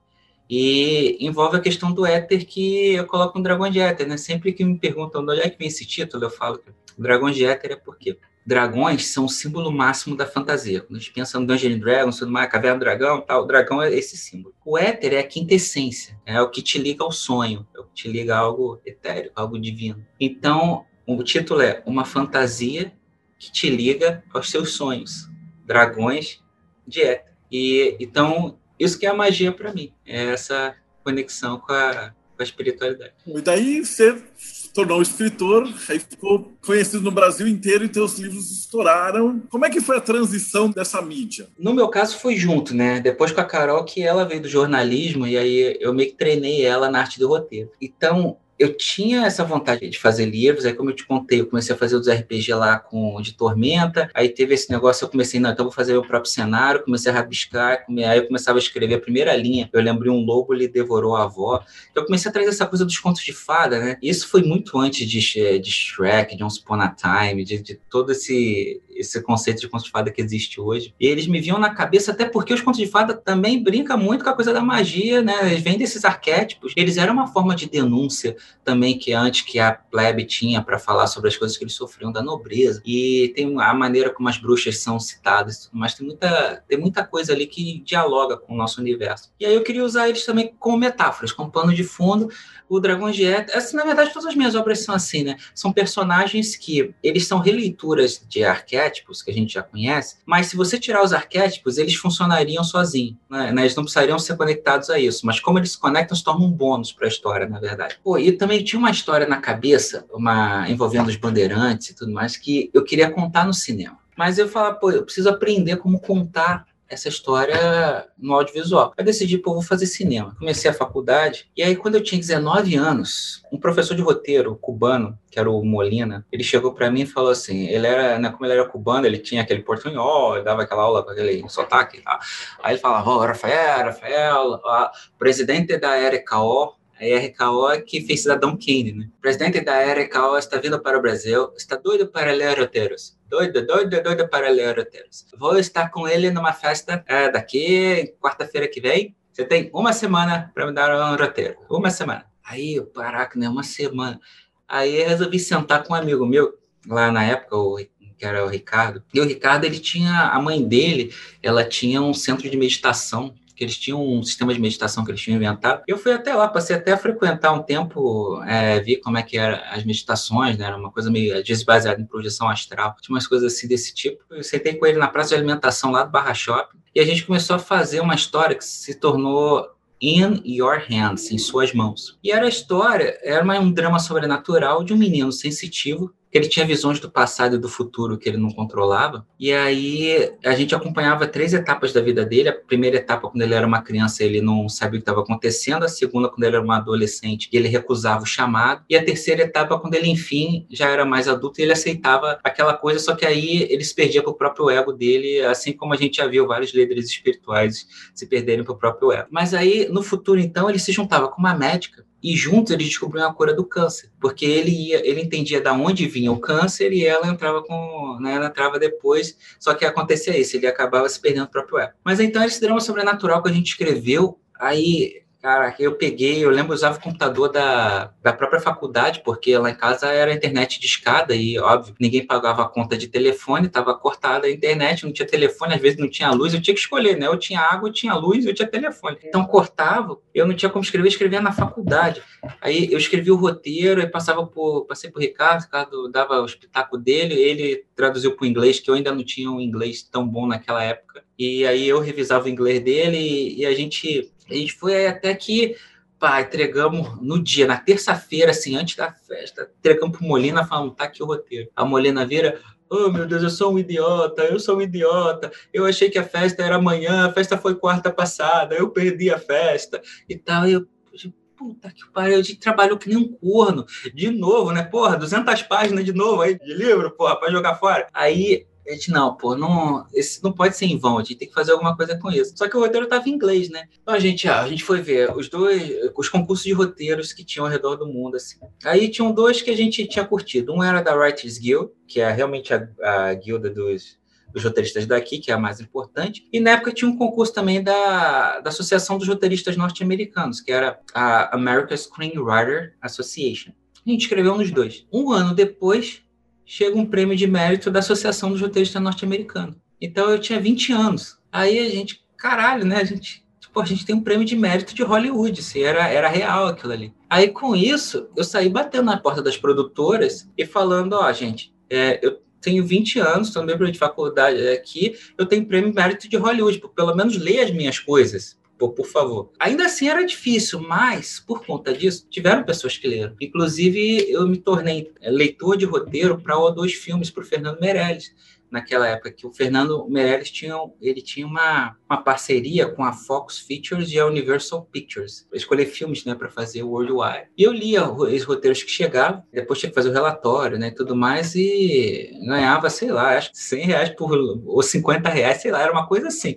S2: E envolve a questão do éter que eu coloco no Dragão de Éter, né? Sempre que me perguntam de onde é que vem esse título, eu falo que Dragão de Éter é porque dragões são o símbolo máximo da fantasia. Quando a gente pensa no Dungeon Dragons, tudo mais, Caverna do Dragão, tal, o dragão é esse símbolo. O éter é a quintessência, é o que te liga ao sonho, é o que te liga a algo etéreo, algo divino. Então, o título é Uma Fantasia que te liga aos seus sonhos. Dragões de éter. E então isso que é a magia para mim, é essa conexão com a, com a espiritualidade.
S1: E daí você se tornou escritor, aí ficou conhecido no Brasil inteiro e teus livros estouraram. Como é que foi a transição dessa mídia?
S2: No meu caso foi junto, né? Depois com a Carol, que ela veio do jornalismo e aí eu meio que treinei ela na arte do roteiro. Então, eu tinha essa vontade de fazer livros, aí como eu te contei, eu comecei a fazer os RPG lá com de Tormenta, aí teve esse negócio, eu comecei, não, então vou fazer meu próprio cenário, comecei a rabiscar, aí eu começava a escrever a primeira linha, eu lembrei um lobo, ele devorou a avó, eu comecei a trazer essa coisa dos contos de fada, né, isso foi muito antes de, de Shrek, de Once Upon a Time, de, de todo esse, esse conceito de contos de fada que existe hoje, e eles me viam na cabeça, até porque os contos de fada também brincam muito com a coisa da magia, né, eles vêm desses arquétipos, eles eram uma forma de denúncia, também que antes que a plebe tinha para falar sobre as coisas que eles sofriam da nobreza. E tem a maneira como as bruxas são citadas, mas tem muita, tem muita coisa ali que dialoga com o nosso universo. E aí eu queria usar eles também como metáforas, como pano de fundo. O Dragão de assim, na verdade, todas as minhas obras são assim, né? São personagens que eles são releituras de arquétipos que a gente já conhece, mas se você tirar os arquétipos, eles funcionariam sozinhos, né? Eles não precisariam ser conectados a isso, mas como eles se conectam, se tornam um bônus para a história, na verdade. Pô, e também tinha uma história na cabeça, uma envolvendo os bandeirantes e tudo mais, que eu queria contar no cinema. Mas eu falava, pô, eu preciso aprender como contar essa história no audiovisual. Eu decidi, pô, vou fazer cinema. Comecei a faculdade, e aí quando eu tinha 19 anos, um professor de roteiro cubano, que era o Molina, ele chegou para mim e falou assim, ele era, né, como ele era cubano, ele tinha aquele portunhol, ele dava aquela aula com aquele sotaque tal. Aí ele falava, oh, Rafael, Rafael, presidente da RKO, a RKO que fez Cidadão Kane, né? O presidente da RKO está vindo para o Brasil, está doido para ler roteiros. Doido, doido, doido para ler roteiros. Vou estar com ele numa festa é, daqui, quarta-feira que vem. Você tem uma semana para me dar um roteiro. Uma semana. Aí, eu, caraca, né? Uma semana. Aí eu resolvi sentar com um amigo meu, lá na época, o que era o Ricardo. E o Ricardo, ele tinha, a mãe dele, ela tinha um centro de meditação que eles tinham um sistema de meditação que eles tinham inventado. Eu fui até lá, passei até a frequentar um tempo, é, vi como é que eram as meditações, né? Era uma coisa meio, às em projeção astral. Tinha umas coisas assim desse tipo. Eu sentei com ele na praça de alimentação lá do Barra Shopping e a gente começou a fazer uma história que se tornou In Your Hands, em suas mãos. E era a história, era um drama sobrenatural de um menino sensitivo ele tinha visões do passado e do futuro que ele não controlava. E aí a gente acompanhava três etapas da vida dele. A primeira etapa, quando ele era uma criança, ele não sabia o que estava acontecendo. A segunda, quando ele era um adolescente, ele recusava o chamado. E a terceira etapa, quando ele, enfim, já era mais adulto e ele aceitava aquela coisa, só que aí ele se perdia para o próprio ego dele, assim como a gente já viu vários líderes espirituais se perderem para o próprio ego. Mas aí, no futuro, então, ele se juntava com uma médica e juntos eles descobriram a cura do câncer, porque ele ia, ele entendia da onde vinha o câncer e ela entrava com, né, ela entrava depois, só que acontecia isso, ele acabava se perdendo o próprio ego. Mas então esse drama sobrenatural que a gente escreveu, aí Cara, eu peguei, eu lembro, eu usava o computador da, da própria faculdade, porque lá em casa era internet de escada e, óbvio, ninguém pagava a conta de telefone, estava cortada a internet, não tinha telefone, às vezes não tinha luz, eu tinha que escolher, né? Eu tinha água, eu tinha luz, eu tinha telefone. Então, cortava, eu não tinha como escrever, eu escrevia na faculdade. Aí eu escrevi o roteiro, aí passava por, passei por Ricardo, Ricardo dava o espetáculo dele, ele traduziu para o inglês, que eu ainda não tinha um inglês tão bom naquela época. E aí eu revisava o inglês dele e, e a gente a gente foi até que, pá, entregamos no dia, na terça-feira, assim, antes da festa, entregamos pro Molina, falando, tá aqui o roteiro. A Molina vira, oh meu Deus, eu sou um idiota, eu sou um idiota, eu achei que a festa era amanhã, a festa foi quarta passada, eu perdi a festa e tal, e eu, puta que pariu, a gente trabalhou que nem um corno, de novo, né, porra, 200 páginas de novo aí, de livro, porra, pra jogar fora. Aí gente, não, pô, não, esse não pode ser em vão, a gente tem que fazer alguma coisa com isso. Só que o roteiro estava em inglês, né? Então a gente, ah, a gente foi ver os dois, os concursos de roteiros que tinham ao redor do mundo, assim. Aí tinham dois que a gente tinha curtido. Um era da Writers Guild, que é realmente a, a guilda dos, dos roteiristas daqui, que é a mais importante. E na época tinha um concurso também da, da Associação dos Roteiristas Norte-Americanos, que era a American Screenwriter Association. A gente escreveu nos dois. Um ano depois, chega um prêmio de mérito da Associação dos Roteiristas Norte-Americanos. Então eu tinha 20 anos. Aí a gente, caralho, né? A gente, tipo, a gente tem um prêmio de mérito de Hollywood, se era, era real aquilo ali. Aí com isso, eu saí batendo na porta das produtoras e falando, ó, oh, gente, é, eu tenho 20 anos, no meu de faculdade aqui, eu tenho prêmio de mérito de Hollywood, pelo menos leia as minhas coisas. Pô, por favor. Ainda assim era difícil, mas por conta disso, tiveram pessoas que leram. Inclusive, eu me tornei leitor de roteiro para dois filmes para o Fernando Meirelles naquela época que o Fernando Meirelles tinha, ele tinha uma, uma parceria com a Fox Features e a Universal Pictures. escolher filmes, né, para fazer o Worldwide. E eu lia os roteiros que chegavam, depois tinha que fazer o relatório, né, tudo mais e ganhava, sei lá, acho que 100 reais por ou 50 reais, sei lá, era uma coisa assim.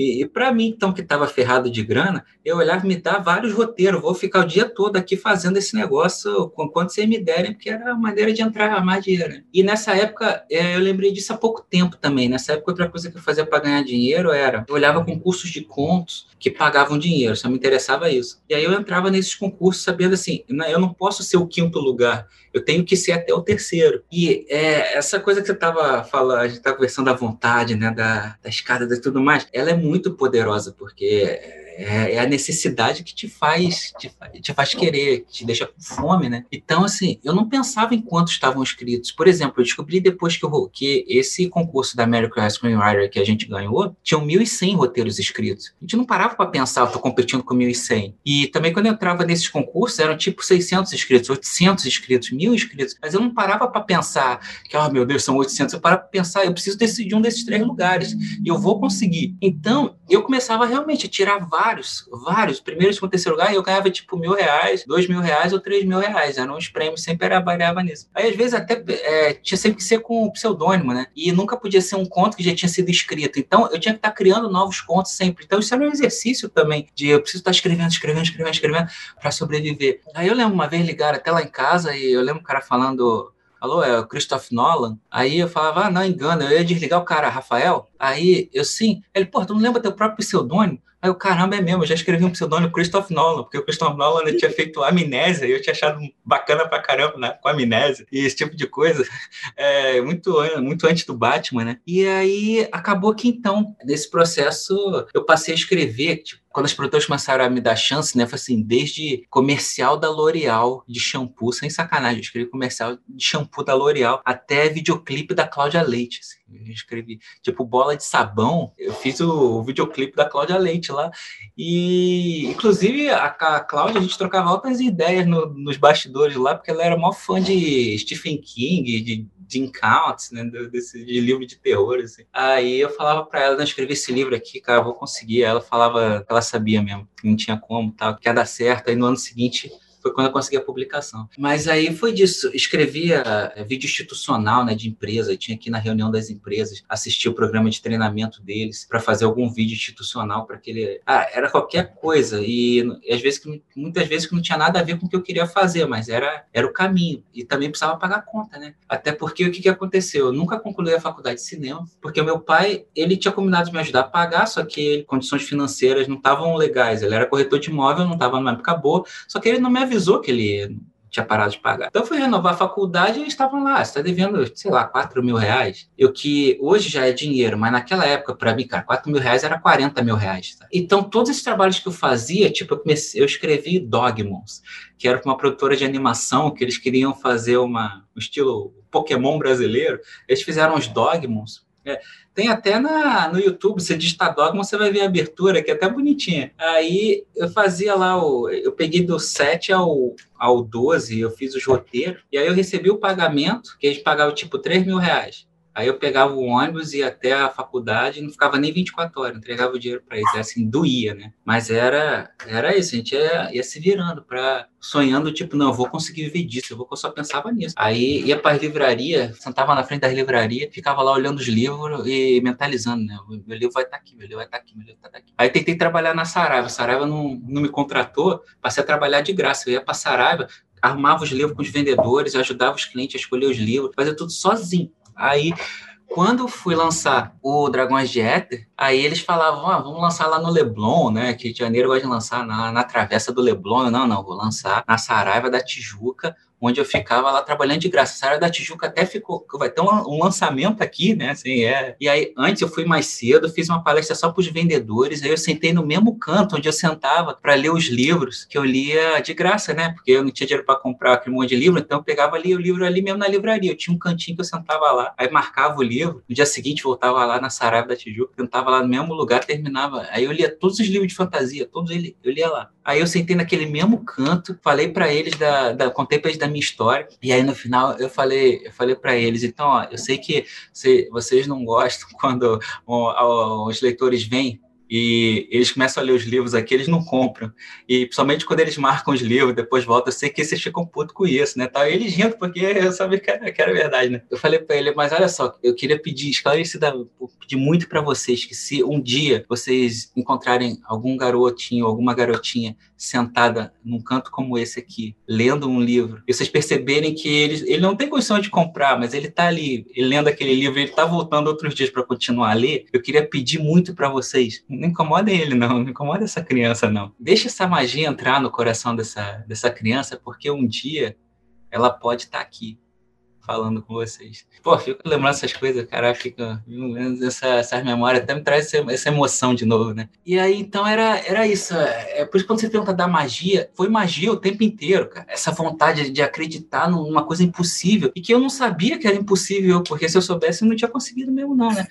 S2: E, e para mim, então, que estava ferrado de grana, eu olhava me dá vários roteiros, vou ficar o dia todo aqui fazendo esse negócio quanto vocês me derem, porque era a maneira de entrar mais dinheiro. Né? E nessa época, é, eu lembrei disso há pouco tempo também. Nessa época, outra coisa que eu fazia para ganhar dinheiro era eu olhava concursos de contos que pagavam dinheiro, só me interessava isso. E aí eu entrava nesses concursos sabendo assim, eu não posso ser o quinto lugar, eu tenho que ser até o terceiro. E é, essa coisa que você estava falando, a gente estava conversando da vontade, né, da, da escada e tudo mais, ela é muito poderosa, porque é, é, a necessidade que te faz, te, te, faz querer, que te deixa com fome, né? Então, assim, eu não pensava em quantos estavam inscritos. Por exemplo, eu descobri depois que, eu, que esse concurso da American Screenwriter que a gente ganhou, tinham 1.100 roteiros inscritos. A gente não parava para pensar, eu tô competindo com 1.100. E também quando eu entrava nesses concursos, eram tipo 600 inscritos, 800 inscritos, 1.000 inscritos. Mas eu não parava para pensar que, oh meu Deus, são 800. Eu parava para pensar, eu preciso decidir um desses três lugares. E eu vou conseguir. Então, eu começava realmente a tirar vários vários, vários. Primeiro, segundo, terceiro lugar, eu ganhava tipo mil reais, dois mil reais ou três mil reais. Eram os prêmios, sempre era variava nisso. Aí, às vezes, até é, tinha sempre que ser com pseudônimo, né? E nunca podia ser um conto que já tinha sido escrito. Então, eu tinha que estar criando novos contos sempre. Então, isso era um exercício também de eu preciso estar escrevendo, escrevendo, escrevendo, escrevendo para sobreviver. Aí eu lembro uma vez ligar até lá em casa e eu lembro o cara falando alô, é o Christopher Nolan. Aí eu falava, ah, não, engana, eu ia desligar o cara, Rafael. Aí eu, sim. Ele, pô, tu não lembra teu próprio pseudônimo? Aí o caramba, é mesmo, eu já escrevi um pseudônimo Christoph Nolan, porque o Christoph Nolan tinha feito Amnésia e eu tinha achado bacana pra caramba, né, com Amnésia e esse tipo de coisa, é, muito, muito antes do Batman, né? E aí acabou que então, nesse processo, eu passei a escrever, tipo, quando as produtoras começaram a me dar chance, né? Foi assim, desde comercial da L'Oreal de shampoo, sem sacanagem, eu escrevi comercial de shampoo da L'Oreal, até videoclipe da Cláudia Leite. Assim. Eu escrevi, tipo, bola de sabão. Eu fiz o, o videoclipe da Cláudia Leite lá. E, inclusive, a, a Cláudia, a gente trocava altas ideias no, nos bastidores lá, porque ela era maior fã de Stephen King, de Jim Counts, né, desse de livro de terror, assim. Aí eu falava para ela, não, escrever esse livro aqui, cara, vou conseguir. Ela falava ela sabia mesmo, que não tinha como, tal, que ia dar certo. Aí no ano seguinte foi quando eu consegui a publicação. Mas aí foi disso. Escrevia é, vídeo institucional né, de empresa, tinha aqui na reunião das empresas, assistir o programa de treinamento deles para fazer algum vídeo institucional para aquele. Ah, era qualquer coisa. E, e às vezes, muitas vezes que não tinha nada a ver com o que eu queria fazer, mas era, era o caminho. E também precisava pagar conta, né? Até porque o que, que aconteceu? Eu nunca concluí a faculdade de cinema, porque o meu pai, ele tinha combinado de me ajudar a pagar, só que condições financeiras não estavam legais. Ele era corretor de imóvel, não estava numa época boa, só que ele não me avisou que ele tinha parado de pagar. Então eu fui renovar a faculdade e eles estavam lá, você está devendo, sei lá, 4 mil reais. Eu que hoje já é dinheiro, mas naquela época, para mim, cara, 4 mil reais era 40 mil reais. Tá? Então, todos esses trabalhos que eu fazia, tipo, eu, comecei, eu escrevi Dogmons, que era uma produtora de animação, que eles queriam fazer uma, um estilo Pokémon brasileiro. Eles fizeram os Dogmons. É, tem até na, no YouTube, você digitar Dogma, você vai ver a abertura, que é até bonitinha. Aí eu fazia lá, o, eu peguei do 7 ao, ao 12, eu fiz os roteiros, e aí eu recebi o pagamento, que eles pagavam tipo 3 mil reais. Aí eu pegava o ônibus e até a faculdade, não ficava nem 24 horas, entregava o dinheiro para eles, assim, doía, né? Mas era, era isso, a gente ia, ia se virando para sonhando, tipo, não, eu vou conseguir viver disso, eu, vou, eu só pensava nisso. Aí ia para as livrarias, sentava na frente das livrarias, ficava lá olhando os livros e mentalizando, né? Meu livro vai estar tá aqui, meu livro vai estar tá aqui, meu livro vai tá aqui. Aí tentei trabalhar na Saraiva, a Saraiva não, não me contratou, passei a trabalhar de graça, eu ia para Saraiva, arrumava os livros com os vendedores, ajudava os clientes a escolher os livros, fazia tudo sozinho. Aí, quando fui lançar o Dragões de Éter, aí eles falavam, ah, vamos lançar lá no Leblon, né? Que de Janeiro gosta de lançar na, na Travessa do Leblon. Não, não, vou lançar na Saraiva da Tijuca, onde eu ficava lá trabalhando de graça. Essa área da Tijuca até ficou, vai ter um, lançamento aqui, né? Assim, é. E aí, antes eu fui mais cedo, fiz uma palestra só para os vendedores, aí eu sentei no mesmo canto onde eu sentava para ler os livros que eu lia de graça, né? Porque eu não tinha dinheiro para comprar aquele monte de livro, então eu pegava ali o livro ali mesmo na livraria. Eu tinha um cantinho que eu sentava lá, aí marcava o livro, no dia seguinte voltava lá na Saraiva da Tijuca, sentava lá no mesmo lugar, terminava. Aí eu lia todos os livros de fantasia, todos eu lia lá. Aí eu sentei naquele mesmo canto, falei para eles da, da contei para eles da minha história. E aí no final eu falei, eu falei para eles, então, ó, eu sei que se, vocês não gostam quando ó, os leitores vêm e eles começam a ler os livros aqui, eles não compram. E principalmente quando eles marcam os livros, depois voltam, eu sei que vocês ficam putos com isso, né? Tá, eles rindo, porque eu sabia que era, que era verdade, né? Eu falei para ele, mas olha só, eu queria pedir esclarecida, pedir muito para vocês que se um dia vocês encontrarem algum garotinho, alguma garotinha sentada num canto como esse aqui, lendo um livro, e vocês perceberem que ele, ele não tem condição de comprar, mas ele está ali, ele lendo aquele livro, ele está voltando outros dias para continuar a ler, eu queria pedir muito para vocês, não incomodem ele não, não incomoda essa criança não. Deixa essa magia entrar no coração dessa, dessa criança, porque um dia ela pode estar tá aqui falando com vocês. Pô, fico lembrando essas coisas, cara, fica essa, essas memórias até me traz essa, essa, emoção de novo, né? E aí, então, era, era isso. É, por isso, quando você pergunta da magia, foi magia o tempo inteiro, cara. Essa vontade de acreditar numa coisa impossível e que eu não sabia que era impossível, porque se eu soubesse, eu não tinha conseguido mesmo, não, né?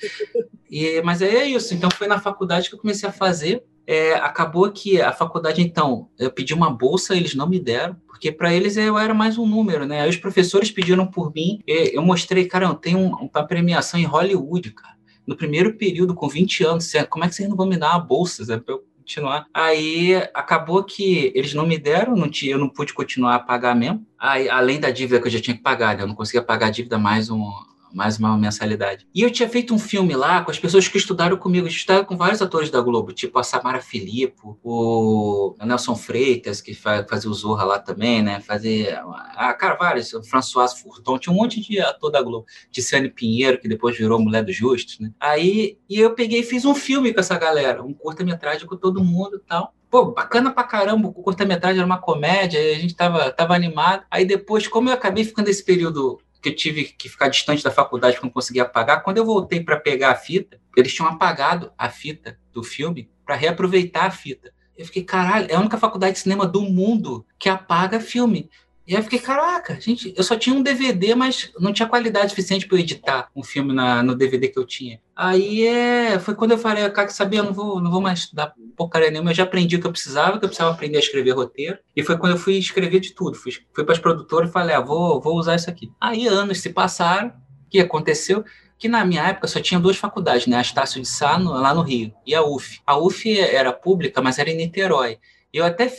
S2: E, mas é isso. Então, foi na faculdade que eu comecei a fazer. É, acabou que a faculdade, então, eu pedi uma bolsa, eles não me deram porque para eles eu era mais um número, né? Aí os professores pediram por mim, eu mostrei, cara, eu tenho uma premiação em Hollywood, cara. No primeiro período, com 20 anos, como é que vocês não vão me dar uma bolsa, pra eu continuar? Aí acabou que eles não me deram, não tinha, eu não pude continuar a pagar mesmo. Aí, além da dívida que eu já tinha que pagar, né? eu não conseguia pagar a dívida mais um, mais uma mensalidade. E eu tinha feito um filme lá com as pessoas que estudaram comigo, eu estudava com vários atores da Globo, tipo a Samara Filippo, o Nelson Freitas, que fazia o Zorra lá também, né? Fazia. Ah, cara, vários, o François Furton, tinha um monte de ator da Globo. Ticiane Pinheiro, que depois virou Mulher dos Justos, né? Aí, e eu peguei e fiz um filme com essa galera, um curta-metragem com todo mundo e tal pô, bacana pra caramba, o curta-metragem era uma comédia, a gente tava, tava animado. Aí depois, como eu acabei ficando esse período que eu tive que ficar distante da faculdade porque não conseguia apagar. Quando eu voltei para pegar a fita, eles tinham apagado a fita do filme para reaproveitar a fita. Eu fiquei, caralho, é a única faculdade de cinema do mundo que apaga filme. E aí eu fiquei, caraca, gente, eu só tinha um DVD, mas não tinha qualidade suficiente para editar um filme na, no DVD que eu tinha. Aí é, foi quando eu falei, cara, que sabia, eu não vou, não vou mais estudar porcaria nenhuma, eu já aprendi o que eu precisava, que eu precisava aprender a escrever roteiro. E foi quando eu fui escrever de tudo. Fui, fui para as produtoras e falei, ah, vou, vou usar isso aqui. Aí anos se passaram, o que aconteceu? que na minha época só tinha duas faculdades, né? A Estácio de Sá, lá no Rio, e a UF. A UF era pública, mas era em Niterói. Eu até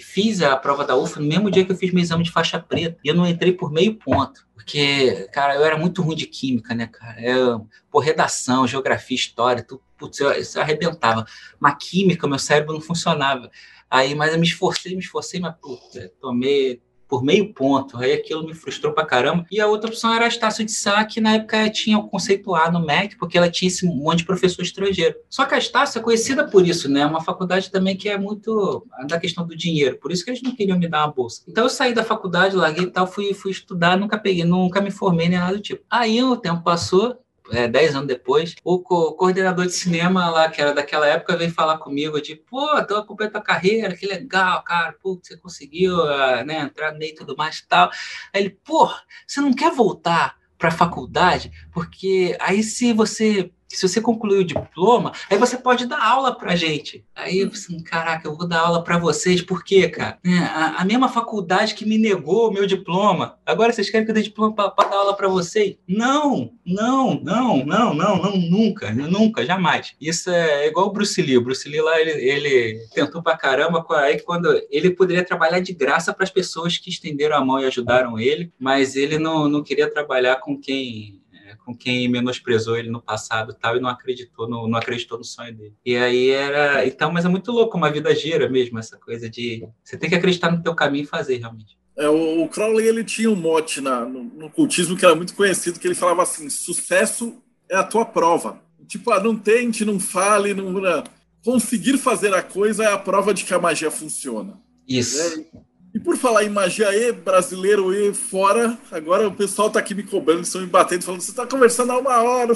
S2: fiz a prova da UFA no mesmo dia que eu fiz meu exame de faixa preta. E eu não entrei por meio ponto. Porque, cara, eu era muito ruim de química, né, cara? Eu, por redação, geografia, história, tudo, putz, eu, isso arrebentava. Mas química, meu cérebro não funcionava. Aí, mas eu me esforcei, me esforcei, mas, putz, tomei por meio ponto. Aí aquilo me frustrou pra caramba. E a outra opção era a Estácio de Sá, que na época tinha o conceito A no MEC, porque ela tinha esse monte de professor estrangeiro. Só que a Estácio é conhecida por isso, né? É uma faculdade também que é muito da questão do dinheiro. Por isso que eles não queriam me dar uma bolsa. Então eu saí da faculdade, larguei e tal, fui, fui estudar, nunca peguei, nunca me formei nem nada do tipo. Aí o tempo passou, é, dez anos depois, o co coordenador de cinema lá, que era daquela época, veio falar comigo de, pô, tô acompanhando tua carreira, que legal, cara, pô, você conseguiu uh, né, entrar no meio e tudo mais e tal. Aí ele, pô, você não quer voltar para a faculdade? Porque aí se você se você concluir o diploma, aí você pode dar aula pra gente. Aí eu assim, caraca, eu vou dar aula para vocês, por quê, cara? É, a, a, mesma faculdade que me negou o meu diploma, agora vocês querem que eu dê diploma para dar aula para vocês? Não, não, não, não, não, não, nunca, nunca, jamais. Isso é igual o Bruce Lee. O Bruce Lee lá, ele, ele tentou pra caramba, aí quando ele poderia trabalhar de graça para as pessoas que estenderam a mão e ajudaram ele, mas ele não, não queria trabalhar com quem com quem menosprezou ele no passado tal e não acreditou no, não acreditou no sonho dele. E aí era, então, mas é muito louco uma vida gira mesmo essa coisa de você tem que acreditar no teu caminho e fazer realmente.
S1: É, o, o Crowley ele tinha um mote na, no, no cultismo que era muito conhecido que ele falava assim: sucesso é a tua prova. Tipo, ah, não tente, não fale, não, não, conseguir fazer a coisa é a prova de que a magia funciona.
S2: Isso.
S1: É, e por falar em magia e brasileiro e fora, agora o pessoal tá aqui me cobrando, estão me batendo, falando: você tá conversando há uma hora,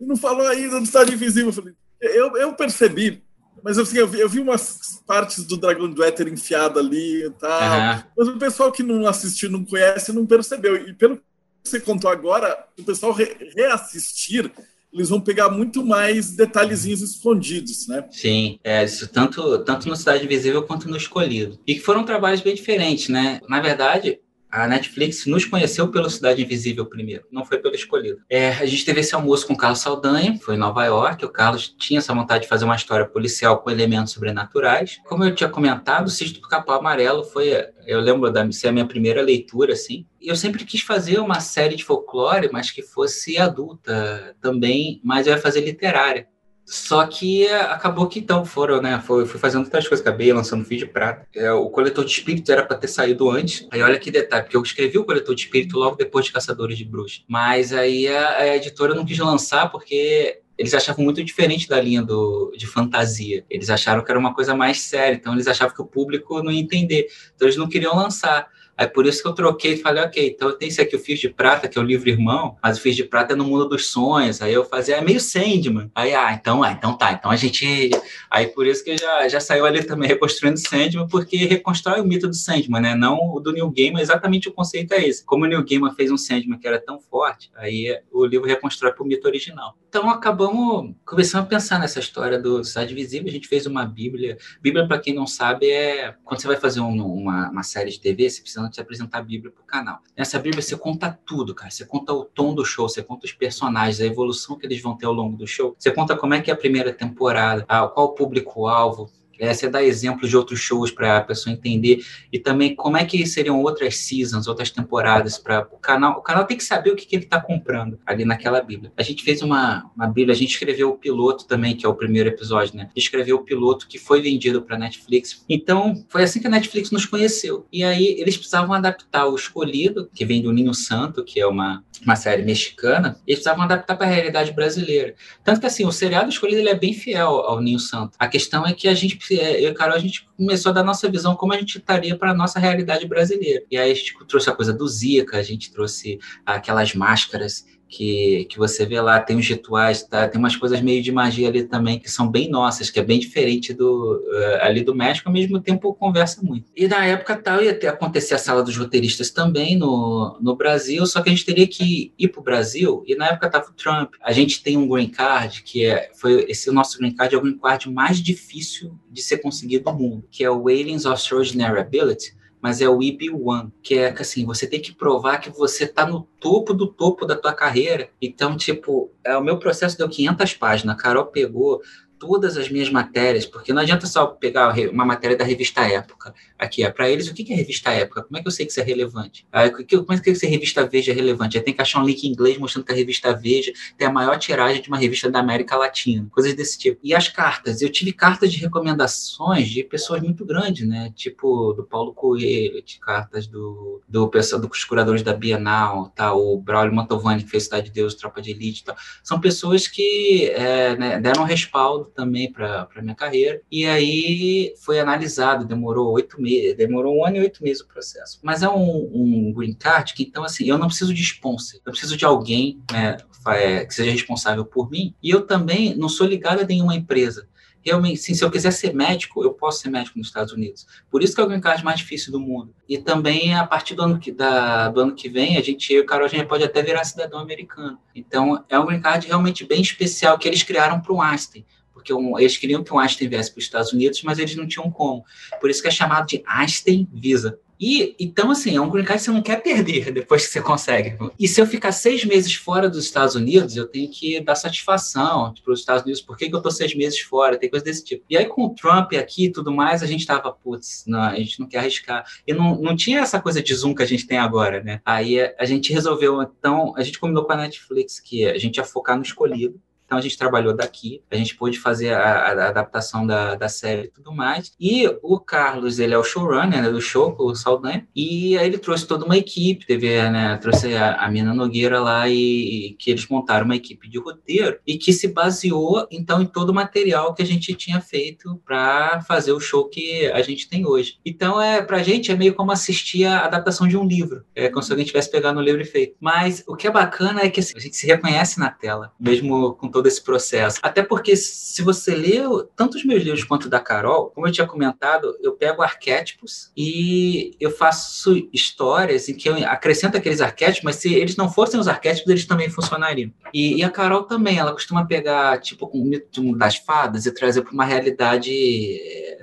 S1: e não falou ainda do Estado Invisível. Eu, falei, eu, eu percebi, mas assim, eu vi, eu vi umas partes do Dragão do Éter enfiada ali e tal, uhum. mas o pessoal que não assistiu, não conhece, não percebeu. E pelo que você contou agora, o pessoal re reassistir eles vão pegar muito mais detalhezinhos escondidos, né?
S2: Sim, é, isso tanto, tanto no Cidade Visível quanto no Escolhido. E que foram trabalhos bem diferentes, né? Na verdade, a Netflix nos conheceu pelo Cidade Invisível primeiro, não foi pelo escolhido. É, a gente teve esse almoço com o Carlos Saldanha, foi em Nova York. O Carlos tinha essa vontade de fazer uma história policial com elementos sobrenaturais. Como eu tinha comentado, o Cisto do Capão Amarelo foi, eu lembro de ser a minha primeira leitura, assim. E eu sempre quis fazer uma série de folclore, mas que fosse adulta também, mas eu ia fazer literária. Só que é, acabou que então foram, né? Foi, fui fazendo outras coisas, acabei lançando vídeo de prata. É, o coletor de espírito era para ter saído antes. Aí olha que detalhe, porque eu escrevi o coletor de espírito logo depois de Caçadores de Bruxas. Mas aí a, a editora não quis lançar porque eles achavam muito diferente da linha do, de fantasia. Eles acharam que era uma coisa mais séria, então eles achavam que o público não ia entender. Então eles não queriam lançar. Aí por isso que eu troquei e falei, ok, então tem esse aqui, o Fios de Prata, que é o livro irmão, mas o Fios de Prata é no mundo dos sonhos. Aí eu fazia, é meio Sandman. Aí, ah, então, ah, então tá, então a gente. Aí por isso que já, já saiu ali também reconstruindo Sandman, porque reconstrói o mito do Sandman, né? Não o do New Gaiman, exatamente o conceito é esse. Como o New Gaiman fez um Sandman que era tão forte, aí o livro reconstrói para o mito original. Então acabamos começando a pensar nessa história do Cidade Visível. A gente fez uma Bíblia. Bíblia, para quem não sabe, é quando você vai fazer um, uma, uma série de TV, você precisa te apresentar a Bíblia para o canal. Nessa Bíblia você conta tudo, cara. Você conta o tom do show, você conta os personagens, a evolução que eles vão ter ao longo do show. Você conta como é que é a primeira temporada, qual o público-alvo, é, você dá exemplos de outros shows para a pessoa entender e também como é que seriam outras seasons, outras temporadas para o canal. O canal tem que saber o que, que ele está comprando ali naquela Bíblia. A gente fez uma, uma Bíblia, a gente escreveu o piloto também, que é o primeiro episódio, né? Escreveu o piloto que foi vendido para Netflix. Então, foi assim que a Netflix nos conheceu. E aí eles precisavam adaptar o Escolhido, que vem do Ninho Santo, que é uma, uma série mexicana, eles precisavam adaptar para a realidade brasileira. Tanto que assim, o seriado Escolhido ele é bem fiel ao Ninho Santo. A questão é que a gente é, eu e Carol, a gente começou a dar nossa visão como a gente estaria para a nossa realidade brasileira. E aí a gente trouxe a coisa do Zika, a gente trouxe aquelas máscaras que, que você vê lá, tem os rituais, tá? tem umas coisas meio de magia ali também, que são bem nossas, que é bem diferente do uh, ali do México, ao mesmo tempo conversa muito. E na época tal ia ter, acontecer a sala dos roteiristas também no, no Brasil, só que a gente teria que ir para o Brasil, e na época estava o Trump. A gente tem um green card, que é, foi esse nosso green card é o green card mais difícil de ser conseguido no mundo, que é o Aliens of Extraordinary Ability, mas é o IB1, que é assim, você tem que provar que você está no topo do topo da tua carreira. Então, tipo, é, o meu processo deu 500 páginas, a Carol pegou todas as minhas matérias, porque não adianta só pegar uma matéria da revista Época. Aqui, é para eles, o que é revista Época? Como é que eu sei que isso é relevante? Ah, como é que essa revista Veja é relevante? Eu tenho que achar um link em inglês mostrando que a revista Veja tem a maior tiragem de uma revista da América Latina, coisas desse tipo. E as cartas? Eu tive cartas de recomendações de pessoas muito grandes, né? Tipo do Paulo Coelho, de cartas do, do pessoal dos curadores da Bienal, tá? o Braulio Mantovani, que fez Cidade de Deus, Tropa de Elite, tá? são pessoas que é, né, deram respaldo também para minha carreira. E aí foi analisado, demorou oito meses, demorou um ano e oito meses o processo. Mas é um, um green card que, então, assim, eu não preciso de sponsor, eu preciso de alguém né, é, que seja responsável por mim. E eu também não sou ligado a nenhuma empresa realmente, sim, se eu quiser ser médico, eu posso ser médico nos Estados Unidos. Por isso que é o green card mais difícil do mundo. E também, a partir do ano que, da, do ano que vem, a gente, o Carol, a gente pode até virar cidadão americano. Então, é um green card realmente bem especial que eles criaram para o Einstein porque um, eles queriam que o Einstein viesse para os Estados Unidos, mas eles não tinham como. Por isso que é chamado de Einstein Visa. E então, assim, é um green card que você não quer perder depois que você consegue. E se eu ficar seis meses fora dos Estados Unidos, eu tenho que dar satisfação para os Estados Unidos. Por que, que eu estou seis meses fora? Tem coisa desse tipo. E aí, com o Trump aqui e tudo mais, a gente tava, putz, não, a gente não quer arriscar. E não, não tinha essa coisa de Zoom que a gente tem agora, né? Aí a gente resolveu, então, a gente combinou com a Netflix que a gente ia focar no escolhido então a gente trabalhou daqui, a gente pôde fazer a, a adaptação da, da série e tudo mais. E o Carlos, ele é o showrunner né, do show, o Saldanha, e aí ele trouxe toda uma equipe, teve, né, trouxe a, a Mina Nogueira lá e, e, que eles montaram uma equipe de roteiro e que se baseou então em todo o material que a gente tinha feito para fazer o show que a gente tem hoje. Então é pra gente é meio como assistir a adaptação de um livro, é como se alguém tivesse pegado no livro e feito. Mas o que é bacana é que assim, a gente se reconhece na tela, mesmo com todo todo esse processo. Até porque, se você lê tanto os meus livros quanto da Carol, como eu tinha comentado, eu pego arquétipos e eu faço histórias em que eu acrescento aqueles arquétipos, mas se eles não fossem os arquétipos, eles também funcionariam. E, e a Carol também, ela costuma pegar, tipo, o mito das fadas e trazer para uma realidade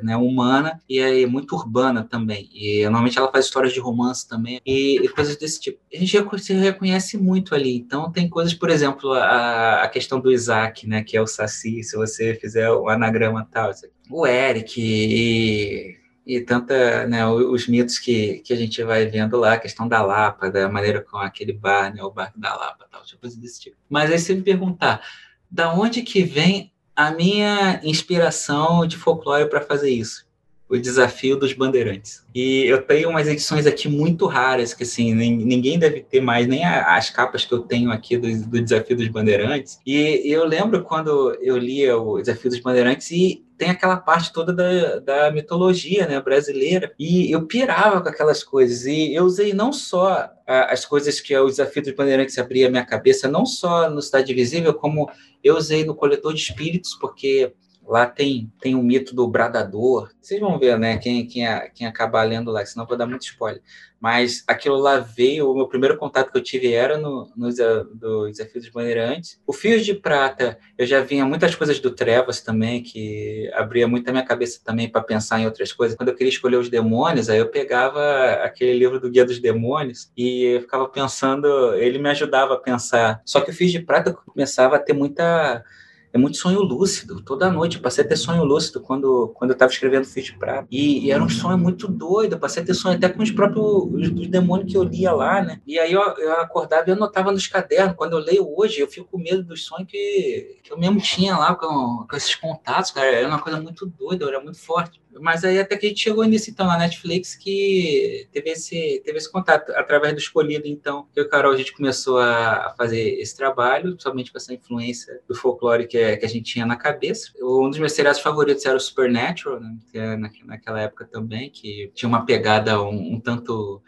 S2: né, humana e é muito urbana também. E normalmente ela faz histórias de romance também e, e coisas desse tipo. A gente se reconhece muito ali. Então, tem coisas, por exemplo, a, a questão do Isaac, né, que é o Saci, se você fizer o anagrama tal, o Eric e, e tanta, né, os mitos que, que a gente vai vendo lá, a questão da Lapa, da maneira com aquele bar, né, o bar da Lapa, tal, tipo desse tipo. Mas aí você me perguntar, da onde que vem a minha inspiração de folclore para fazer isso? O desafio dos bandeirantes. E eu tenho umas edições aqui muito raras, que assim, ninguém deve ter mais, nem as capas que eu tenho aqui do, do desafio dos bandeirantes. E eu lembro quando eu lia o desafio dos bandeirantes e tem aquela parte toda da, da mitologia né, brasileira. E eu pirava com aquelas coisas. E eu usei não só as coisas que o Desafio dos Bandeirantes abria a minha cabeça, não só no Cidade Visível, como eu usei no Coletor de Espíritos, porque Lá tem, tem o mito do bradador. Vocês vão ver, né? Quem, quem, quem acabar lendo lá, senão vou dar muito spoiler. Mas aquilo lá veio, o meu primeiro contato que eu tive era no, no do Desafio dos Bandeirantes. O Fios de Prata, eu já vinha muitas coisas do Trevas também, que abria muito a minha cabeça também para pensar em outras coisas. Quando eu queria escolher os demônios, aí eu pegava aquele livro do Guia dos Demônios e eu ficava pensando, ele me ajudava a pensar. Só que o Fios de Prata começava a ter muita é muito sonho lúcido. Toda noite eu passei a ter sonho lúcido quando, quando eu estava escrevendo Fish Prato. E, e, era um sonho muito doido. Eu passei a ter sonho até com os próprios os, os demônios que eu lia lá, né? E aí eu, eu acordava e anotava nos cadernos. Quando eu leio hoje, eu fico com medo dos sonhos que, que eu mesmo tinha lá com, com esses contatos, cara. Era uma coisa muito doida, era muito forte. Mas aí até que a gente chegou nisso, então, na Netflix, que teve esse, teve esse contato através do escolhido, então, que e o Carol, a gente começou a fazer esse trabalho, somente com essa influência do folclore que, é, que a gente tinha na cabeça. Um dos meus seriados favoritos era o Supernatural, né, que é naquela época também, que tinha uma pegada um, um tanto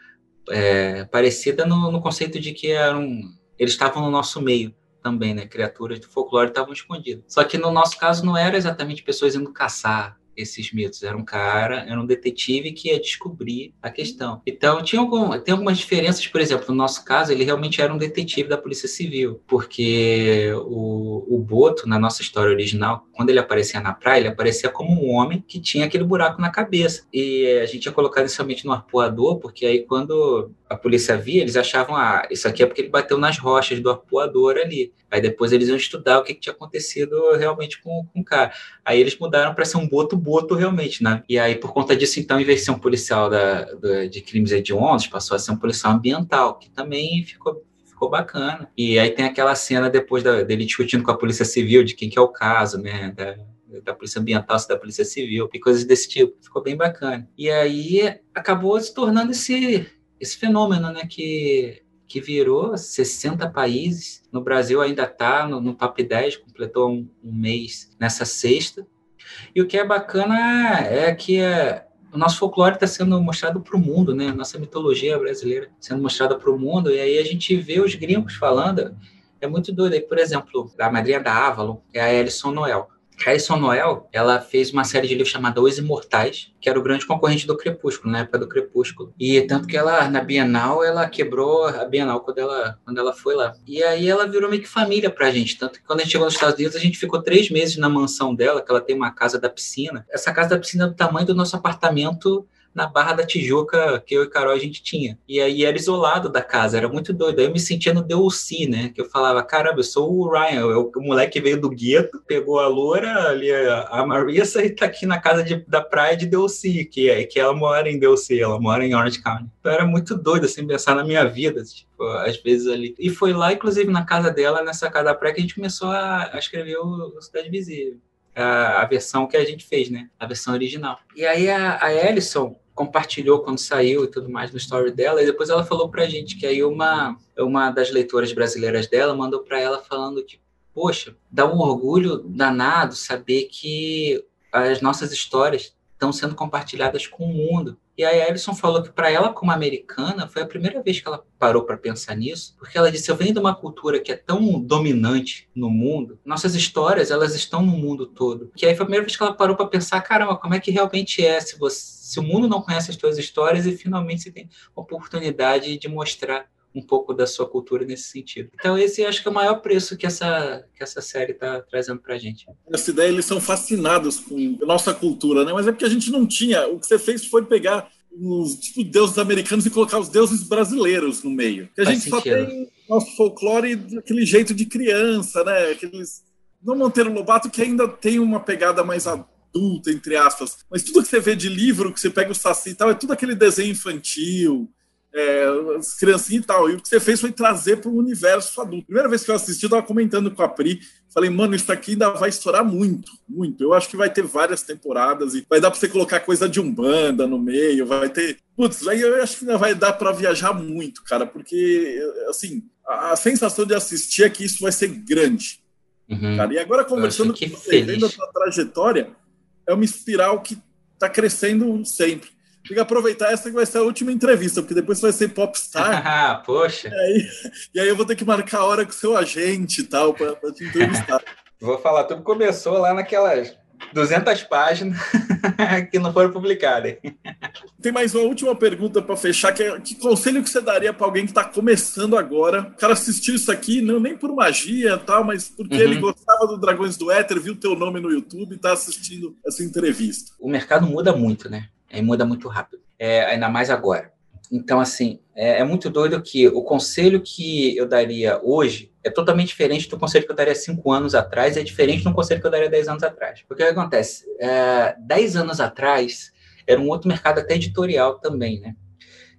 S2: é, parecida no, no, conceito de que eram, eles estavam no nosso meio também, né? Criaturas do folclore estavam escondidas. Só que no nosso caso não era exatamente pessoas indo caçar esses mitos. Era um cara, era um detetive que ia descobrir a questão. Então, tinha algum, tem algumas diferenças, por exemplo, no nosso caso, ele realmente era um detetive da Polícia Civil, porque o, o Boto, na nossa história original, quando ele aparecia na praia, ele aparecia como um homem que tinha aquele buraco na cabeça. E a gente ia colocar isso somente no arpoador, porque aí quando a polícia via, eles achavam, ah, isso aqui é porque ele bateu nas rochas do arpoador ali. Aí depois eles iam estudar o que, que tinha acontecido realmente com, com o cara. Aí eles mudaram para ser um boto-boto realmente, né? E aí, por conta disso, então, em vez de ser um policial da, da de crimes hediondos, passou a ser um policial ambiental, que também ficou ficou bacana. E aí tem aquela cena depois da, dele discutindo com a polícia civil de quem que é o caso, né? Da, da polícia ambiental, se da polícia civil, e coisas desse tipo. Ficou bem bacana. E aí acabou se tornando esse, esse fenômeno, né? Que que virou 60 países. No Brasil ainda está no, no, top 10, completou um, um, mês nessa sexta. E o que é bacana é que é, o nosso folclore está sendo mostrado para o mundo, né? Nossa mitologia brasileira sendo mostrada para o mundo. E aí a gente vê os gringos falando. É muito doido. Aí, por exemplo, a madrinha da Avalon é a Alison Noel. Harrison Noel, ela fez uma série de livros chamada Os Imortais, que era o grande concorrente do Crepúsculo, na época do Crepúsculo. E tanto que ela, na Bienal, ela quebrou a Bienal quando ela, quando ela foi lá. E aí ela virou meio que família pra gente. Tanto que quando a gente chegou nos Estados Unidos, a gente ficou três meses na mansão dela, que ela tem uma casa da piscina. Essa casa da piscina é do tamanho do nosso apartamento na Barra da Tijuca que eu e Carol a gente tinha. E aí era isolado da casa, era muito doido. Aí eu me sentia no DLC, né? Que eu falava, caramba, eu sou o Ryan, eu, o moleque veio do gueto, pegou a loura ali, a Marissa, e tá aqui na casa de, da praia de DLC, que, é, que ela mora em DLC, ela mora em Orange County. Então era muito doido, assim, pensar na minha vida, tipo, às vezes ali. E foi lá, inclusive, na casa dela, nessa casa da praia, que a gente começou a, escrever o, o Cidade Visível. A, a, versão que a gente fez, né? A versão original. E aí a, a Ellison, compartilhou quando saiu e tudo mais no story dela, e depois ela falou pra gente que aí uma, uma das leitoras brasileiras dela mandou para ela falando que, poxa, dá um orgulho danado saber que as nossas histórias estão sendo compartilhadas com o mundo. E a Alison falou que para ela, como americana, foi a primeira vez que ela parou para pensar nisso, porque ela disse: Eu venho de uma cultura que é tão dominante no mundo, nossas histórias elas estão no mundo todo. Que aí foi a primeira vez que ela parou para pensar: caramba, como é que realmente é se, você, se o mundo não conhece as suas histórias e finalmente você tem a oportunidade de mostrar um pouco da sua cultura nesse sentido. Então esse acho que é o maior preço que essa, que essa série está trazendo para a gente.
S1: Essa ideia, eles são fascinados com a nossa cultura, né? mas é porque a gente não tinha, o que você fez foi pegar os tipo, deuses americanos e colocar os deuses brasileiros no meio. Porque a Faz gente sentido. só tem nosso folclore daquele jeito de criança, né? Aqueles... Não Monteiro Lobato, que ainda tem uma pegada mais adulta, entre aspas. Mas tudo que você vê de livro, que você pega o Saci e tal, é tudo aquele desenho infantil, é, as criancinhas e tal. E o que você fez foi trazer para o universo adulto. Primeira vez que eu assisti, eu estava comentando com a Pri, falei, mano, isso aqui ainda vai estourar muito, muito. Eu acho que vai ter várias temporadas e vai dar para você colocar coisa de Umbanda no meio, vai ter. Putz, aí eu acho que ainda vai dar para viajar muito, cara, porque, assim, a, a, sensação de assistir é que isso vai ser grande. Uhum. Cara. E agora, conversando com você, vendo a sua trajetória, é uma espiral que está crescendo sempre. Tem que aproveitar essa que vai ser a última entrevista, porque depois vai ser popstar.
S2: Ah, poxa.
S1: E aí, e aí, eu vou ter que marcar a hora com o seu agente e tal, para te entrevistar.
S2: vou falar, tudo começou lá naquelas 200 páginas que não foram publicadas.
S1: Tem mais uma última pergunta para fechar, que, é, que conselho que você daria para alguém que está começando agora? O cara assistiu isso aqui, não nem por magia tal, mas porque uhum. ele gostava do Dragões do Éter, viu teu nome no YouTube e está assistindo essa entrevista.
S2: O mercado muda muito, né? Aí muda muito rápido. É, ainda mais agora. Então, assim, é, é, muito doido que o conselho que eu daria hoje é totalmente diferente do conselho que eu daria cinco anos atrás, é diferente do conselho que eu daria dez anos atrás. Porque o que acontece? É, dez anos atrás era um outro mercado até editorial também, né?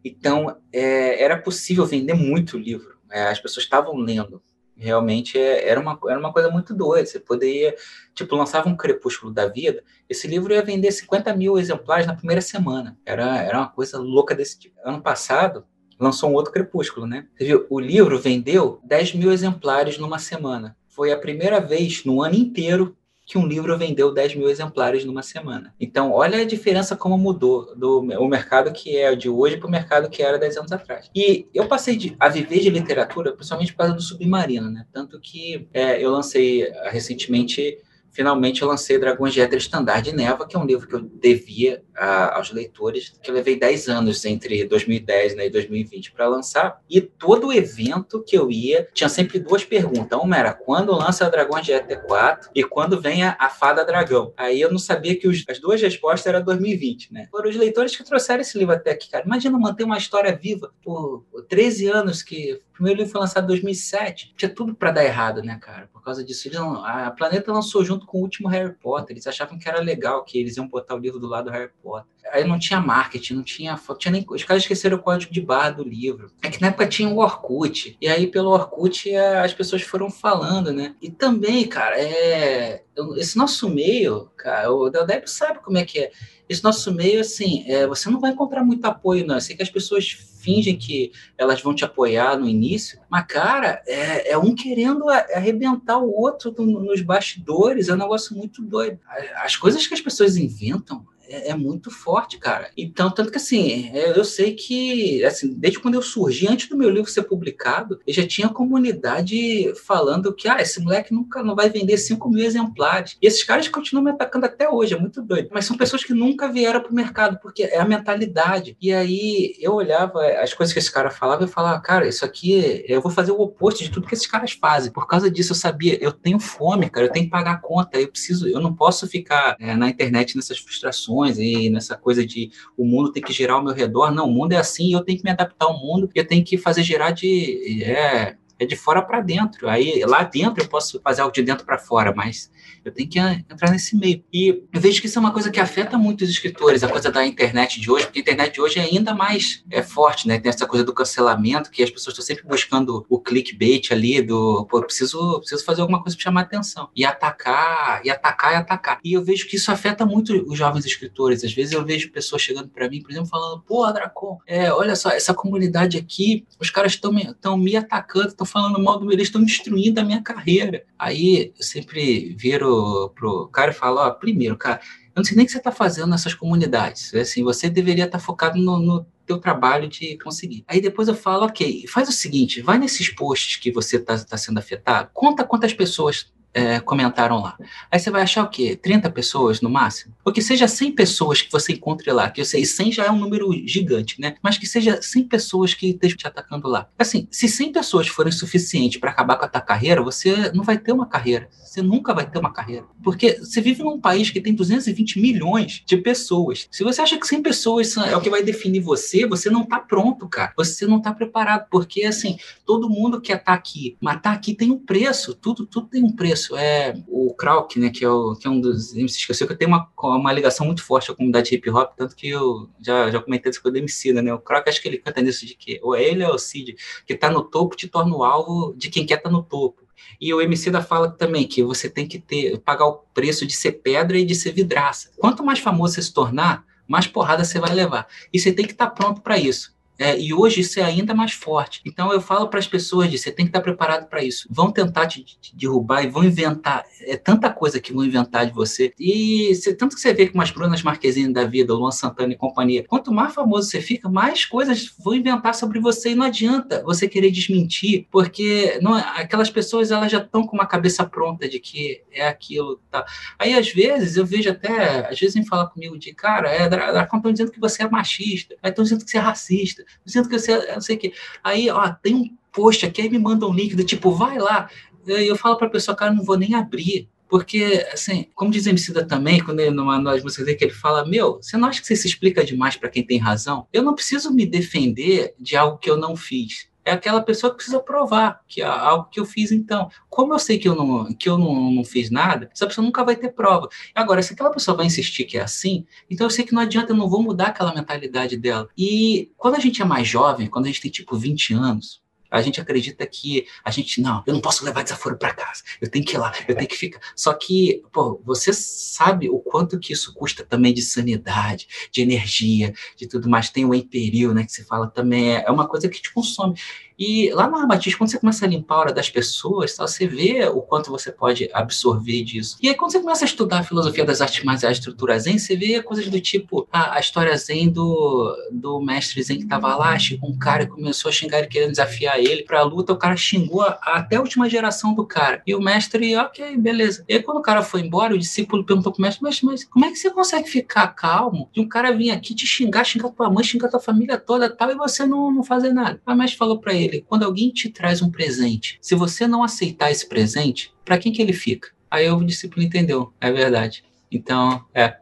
S2: Então, é, era possível vender muito livro. É, as pessoas estavam lendo realmente é, era uma, era uma coisa muito doida. Você poderia, tipo, lançava um Crepúsculo da Vida, esse livro ia vender 50 mil exemplares na primeira semana. Era, era uma coisa louca desse tipo. Ano passado, lançou um outro Crepúsculo, né? Você viu? O livro vendeu 10 mil exemplares numa semana. Foi a primeira vez no ano inteiro que um livro vendeu 10 mil exemplares numa semana. Então, olha a diferença como mudou do o mercado que é de hoje para o mercado que era 10 anos atrás. E eu passei de, a viver de literatura principalmente por causa do Submarino, né? Tanto que é, eu lancei recentemente finalmente eu lancei Dragões de Éter Estandarte de Neva, que é um livro que eu devia a, aos leitores, que eu levei 10 anos entre 2010 né, e 2020 para lançar. E todo evento que eu ia, tinha sempre duas perguntas. Uma era quando lança Dragões de Éter 4 e quando vem a, a Fada Dragão. Aí eu não sabia que os, as duas respostas eram 2020, né? Foram os leitores que trouxeram esse livro até aqui, cara. Imagina manter uma história viva por 13 anos que o primeiro livro foi lançado em 2007. Tinha tudo para dar errado, né, cara? Por causa disso. a Planeta lançou junto com o último Harry Potter. Eles achavam que era legal que eles iam botar o livro do lado do Harry Potter. Aí não tinha marketing, não tinha foto, tinha nem, os caras esqueceram o código de barra do livro. É que na época tinha o Orkut. E aí pelo Orkut as pessoas foram falando, né? E também, cara, é esse nosso meio, cara, o Deldébio sabe como é que é. Esse nosso meio, assim, é, você não vai encontrar muito apoio, não. Eu sei que as pessoas fingem que elas vão te apoiar no início, mas, cara, é, é um querendo arrebentar o outro nos bastidores, é um negócio muito doido. As coisas que as pessoas inventam é, é, muito forte, cara. Então, tanto que assim, é, eu sei que, assim, desde quando eu surgi, antes do meu livro ser publicado, eu já tinha comunidade falando que, ah, esse moleque nunca não vai vender 5 mil exemplares. E esses caras continuam me atacando até hoje, é muito doido. Mas são pessoas que nunca vieram pro mercado, porque é a mentalidade. E aí eu olhava as coisas que esse cara falava e falava, cara, isso aqui, eu vou fazer o oposto de tudo que esses caras fazem. Por causa disso, eu sabia, eu tenho fome, cara, eu tenho que pagar a conta, eu preciso, eu não posso ficar é, na internet nessas frustrações e nessa coisa de o mundo tem que girar ao meu redor. Não, o mundo é assim e eu tenho que me adaptar ao mundo, eu tenho que fazer girar de. É, é de fora para dentro. Aí lá dentro eu posso fazer algo de dentro para fora, mas eu tenho que entrar nesse meio. E eu vejo que isso é uma coisa que afeta muito os escritores, a coisa da internet de hoje, porque a internet de hoje é ainda mais é, forte, né? Tem essa coisa do cancelamento, que as pessoas estão sempre buscando o clickbait ali, do pô, preciso, preciso fazer alguma coisa para chamar atenção. E atacar, e atacar, e atacar. E eu vejo que isso afeta muito os jovens escritores. Às vezes eu vejo pessoas chegando para mim, por exemplo, falando, pô, Dracon, é, olha só, essa comunidade aqui, os caras estão me, me atacando, estão falando mal do eles estão destruindo a minha carreira. Aí eu sempre viro pro, cara e fala, ó, primeiro, cara, eu não sei nem o que você está fazendo nessas comunidades. Assim, você deveria estar tá focado no, no teu trabalho de conseguir. Aí depois eu falo, ok, faz o seguinte, vai nesses posts que você está tá sendo afetado, conta quantas pessoas é, comentaram lá. Aí você vai achar o quê? 30 pessoas no máximo? Ou que seja 100 pessoas que você encontre lá, que eu sei, 100 já é um número gigante, né? Mas que seja 100 pessoas que estejam te atacando lá. Assim, se 100 pessoas forem suficientes para acabar com a tua carreira, você não vai ter uma carreira. Você nunca vai ter uma carreira. Porque você vive num país que tem 220 milhões de pessoas. Se você acha que 100 pessoas é o que vai definir você, você não está pronto, cara. Você não está preparado. Porque, assim, todo mundo quer estar tá aqui. Mas tá aqui tem um preço. Tudo, tudo tem um preço isso é o Krauk, né, que é, o, que é um dos MCs que eu sei que tem uma, uma ligação muito forte à comunidade hip hop, tanto que eu já, já comentei isso com o Emicida, né, o Krauk acho que ele canta nisso de que ou é ele ou é o Cid, que tá no topo te torna o alvo de quem quer tá no topo. E o Emicida fala também que você tem que ter pagar o preço de ser pedra e de ser vidraça. Quanto mais famoso você se tornar, mais porrada você vai levar. E você tem que estar tá pronto para isso. É, e hoje isso é ainda mais forte. Então eu falo para as pessoas de você tem que estar preparado para isso. Vão tentar te, te, derrubar e vão inventar. É tanta coisa que vão inventar de você. E tanto que você vê que umas Brunas Marquezine da vida, o Luan Santana e companhia, quanto mais famoso você fica, mais coisas vão inventar sobre você. E não adianta você querer desmentir, porque não, aquelas pessoas elas já estão com uma cabeça pronta de que é aquilo. Tá. Aí às vezes eu vejo até, às vezes vem falar comigo de cara, é, estão dizendo que você é machista, estão dizendo que você é racista dizendo que você não sei o quê. Aí, ó, tem um post aqui, aí me manda um link do tipo, vai lá. E eu falo para a pessoa, cara, não vou nem abrir, Porque, assim, como diz Emicida também, quando ele, numa das músicas dele, que ele fala, meu, você não acha que você se explica demais para quem tem razão? Eu não preciso me defender de algo que eu não fiz é aquela pessoa que precisa provar que é algo que eu fiz então. Como eu sei que eu não, que eu não, não fiz nada, essa pessoa nunca vai ter prova. Agora, se aquela pessoa vai insistir que é assim, então eu sei que não adianta, eu não vou mudar aquela mentalidade dela. E quando a gente é mais jovem, quando a gente tem tipo 20 anos, a gente acredita que a gente, não, eu não posso levar desaforo para casa, eu tenho que ir lá, eu tenho que ficar. Só que, pô, você sabe o quanto que isso custa também de sanidade, de energia, de tudo mais. Tem o emperil, né, que você fala também, é uma coisa que te consome. E lá no Armatiz, quando você começa a limpar a hora das pessoas, tá, você vê o quanto você pode absorver disso. E aí, quando você começa a estudar a filosofia das artes marciais, a estrutura zen, você vê coisas do tipo a, a história zen do, do mestre zen que tava lá, chegou um cara e começou a xingar ele, querendo desafiar ele pra luta, o cara xingou a, até a última geração do cara. E o mestre, ok, beleza. E aí, quando o cara foi embora, o discípulo perguntou pro mestre, mas, mas como é que você consegue ficar calmo de um cara vir aqui te xingar, xingar tua mãe, xingar tua família toda tal, e você não, não fazer nada? O mestre falou para ele, ele, quando alguém te traz um presente, se você não aceitar esse presente, para quem que ele fica? Aí o discípulo entendeu, é verdade. Então, é.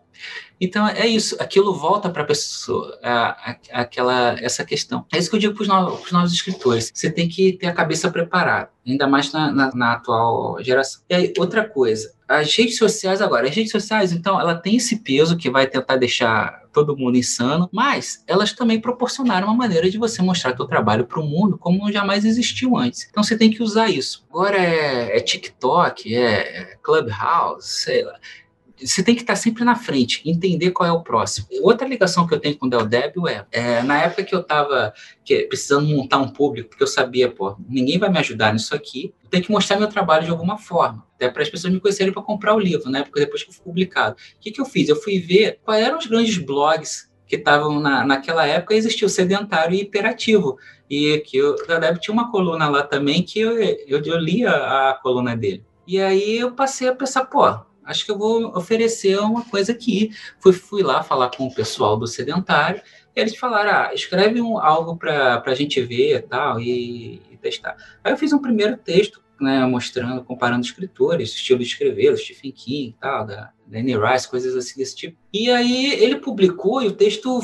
S2: Então é isso, aquilo volta para a pessoa, aquela, essa questão. É isso que eu digo para os novos, novos, escritores. Você tem que ter a cabeça preparada, ainda mais na, na, na, atual geração. E aí, outra coisa, as redes sociais agora, as redes sociais, então, ela tem esse peso que vai tentar deixar todo mundo insano, mas elas também proporcionaram uma maneira de você mostrar seu trabalho para o mundo como jamais existiu antes. Então você tem que usar isso. Agora é, é TikTok, é Clubhouse, sei lá você tem que estar sempre na frente, entender qual é o próximo. Outra ligação que eu tenho com o Del Débio é, é, na época que eu estava precisando montar um público, porque eu sabia, pô, ninguém vai me ajudar nisso aqui, eu tenho que mostrar meu trabalho de alguma forma, até para as pessoas me conhecerem para comprar o livro, na época depois que foi publicado. O que, que eu fiz? Eu fui ver quais eram os grandes blogs que estavam na, naquela época, existia o sedentário e hiperativo, e que o Del tinha uma coluna lá também que eu, eu, eu lia a coluna dele. E aí eu passei a pensar, pô, acho que eu vou oferecer uma coisa aqui. Fui, fui lá falar com o pessoal do sedentário, e eles falaram, ah, escreve um, algo para a gente ver tal, e, e testar. Aí eu fiz um primeiro texto, né, mostrando, comparando escritores, estilo de escrever, Stephen King tal, da Annie Rice, coisas assim desse tipo. E aí ele publicou e o texto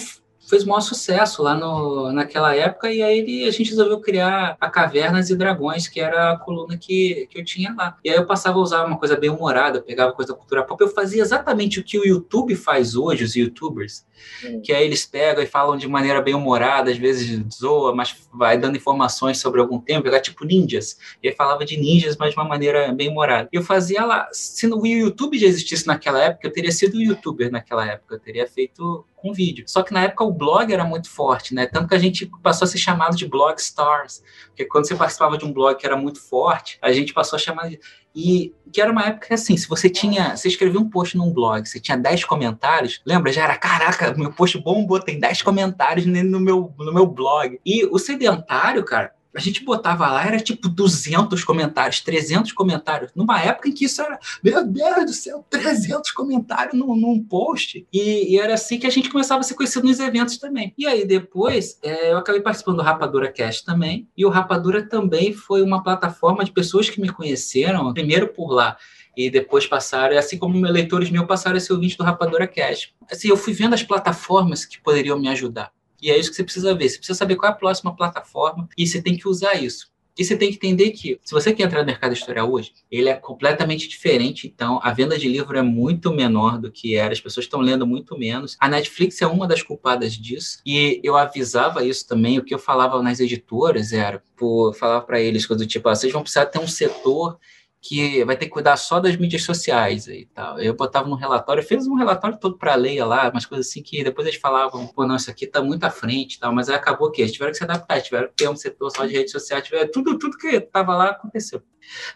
S2: fez o maior sucesso lá no, naquela época, e aí ele, a gente resolveu criar a Cavernas e Dragões, que era a coluna que, que eu tinha lá. E aí eu passava a usar uma coisa bem humorada, pegava coisa da cultura pop, eu fazia exatamente o que o YouTube faz hoje, os youtubers, hum. que aí eles pegam e falam de maneira bem humorada, às vezes zoa, mas vai dando informações sobre algum tempo, era tipo ninjas, e aí falava de ninjas, mas de uma maneira bem humorada. E eu fazia lá, se o YouTube já existisse naquela época, eu teria sido youtuber naquela época, eu teria feito com vídeo. Só que na época o blog era muito forte, né? Tanto que a gente passou a ser chamado de blog stars, porque quando você participava de um blog que era muito forte, a gente passou a chamar de... E que era uma época assim, se você tinha, você escrevia um post num blog, você tinha 10 comentários, lembra? Já era, caraca, meu post bombou, tem 10 comentários no meu, no meu blog. E o sedentário, cara, a gente botava lá, era tipo 200 comentários, 300 comentários, numa época em que isso era, meu Deus do céu, 300 comentários num, num post. E, e, era assim que a gente começava a ser conhecido nos eventos também. E aí depois, é, eu acabei participando do Rapadura Cast também, e o Rapadura também foi uma plataforma de pessoas que me conheceram, primeiro por lá, e depois passaram, assim como leitores meus passaram a ser ouvinte do Rapadura Cast. Assim, eu fui vendo as plataformas que poderiam me ajudar. E é isso que você precisa ver. Você precisa saber qual é a próxima plataforma e você tem que usar isso. E você tem que entender que, se você quer entrar no mercado editorial hoje, ele é completamente diferente. Então, a venda de livro é muito menor do que era, as pessoas estão lendo muito menos. A Netflix é uma das culpadas disso. E eu avisava isso também. O que eu falava nas editoras era, por falar para eles, coisa do tipo, ah, vocês vão precisar ter um setor que vai ter que cuidar só das mídias sociais e tal. Eu botava no relatório, fez um relatório todo para a lei lá, umas coisas assim que depois eles falavam, pô, não, isso aqui está muito à frente e tal, mas acabou que eles tiveram que se adaptar, tiveram que ter um setor só de redes sociais, tiveram, tudo, tudo que estava lá aconteceu.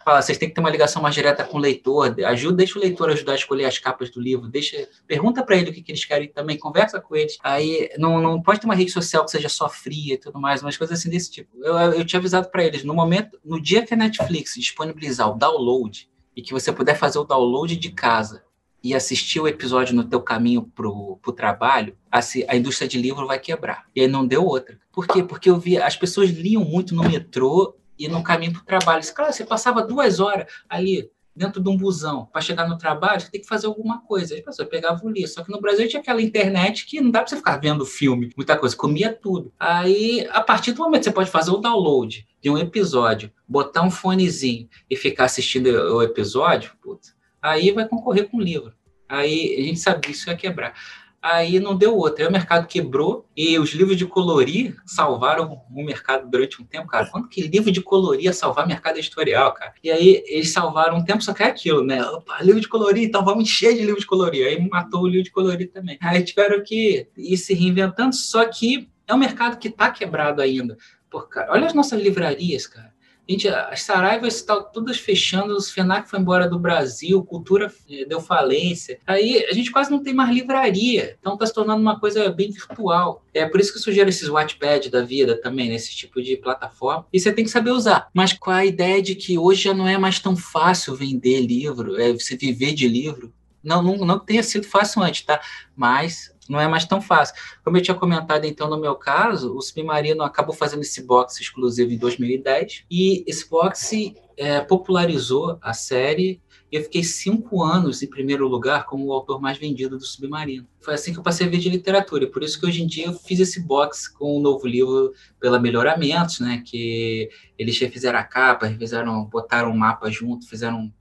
S2: Fala, vocês têm que ter uma ligação mais direta com o leitor, ajuda, deixa o leitor ajudar a escolher as capas do livro, deixa, pergunta para ele o que, que, eles querem também, conversa com eles. Aí não, não pode ter uma rede social que seja só fria e tudo mais, umas coisas assim desse tipo. Eu, eu tinha avisado para eles, no momento, no dia que a Netflix disponibilizar o download e que você puder fazer o download de casa e assistir o episódio no teu caminho pro, pro trabalho, a, a indústria de livro vai quebrar. E aí não deu outra. Por quê? Porque eu vi, as pessoas liam muito no metrô e no caminho para o trabalho. Cara, você passava duas horas ali dentro de um busão para chegar no trabalho, você tem que fazer alguma coisa. Aí a pessoa pegava o livro. Só que no Brasil tinha aquela internet que não dá para você ficar vendo filme, muita coisa, comia tudo. Aí, a partir do momento que você pode fazer o download de um episódio, botar um fonezinho e ficar assistindo o episódio, putz, aí vai concorrer com o livro. Aí a gente sabe que isso ia quebrar. Aí não deu outra. Aí o mercado quebrou e os livros de colorir salvaram o mercado durante um tempo, cara. Quando que livro de colorir ia salvar mercado editorial, cara? E aí eles salvaram um tempo, só que é aquilo, né? Opa, livro de colorir, então vamos encher de livro de colorir. Aí matou o livro de colorir também. Aí tiveram que ir se reinventando, só que é um mercado que tá quebrado ainda. Pô, cara, olha as nossas livrarias, cara. Gente, as Saraivas estão todas fechando, os FENAC foi embora do Brasil, cultura eh, deu falência. Aí a gente quase não tem mais livraria, então está se tornando uma coisa bem virtual. É por isso que surgiram esses Wattpad da vida também, nesse tipo de plataforma. E você tem que saber usar. Mas com a ideia de que hoje já não é mais tão fácil vender livro, é você viver de livro. Não, não, não tenha sido fácil antes, tá? Mas não é mais tão fácil. Como eu tinha comentado, então, no meu caso, o Submarino acabou fazendo esse box exclusivo em 2010 e esse box é, popularizou a série e eu fiquei cinco anos em primeiro lugar como o autor mais vendido do Submarino. Foi assim que eu passei a ver de literatura, por isso que hoje em dia eu fiz esse box com o um novo livro pela Melhoramentos, né, que eles refizeram a capa, refizeram, botaram um mapa junto, fizeram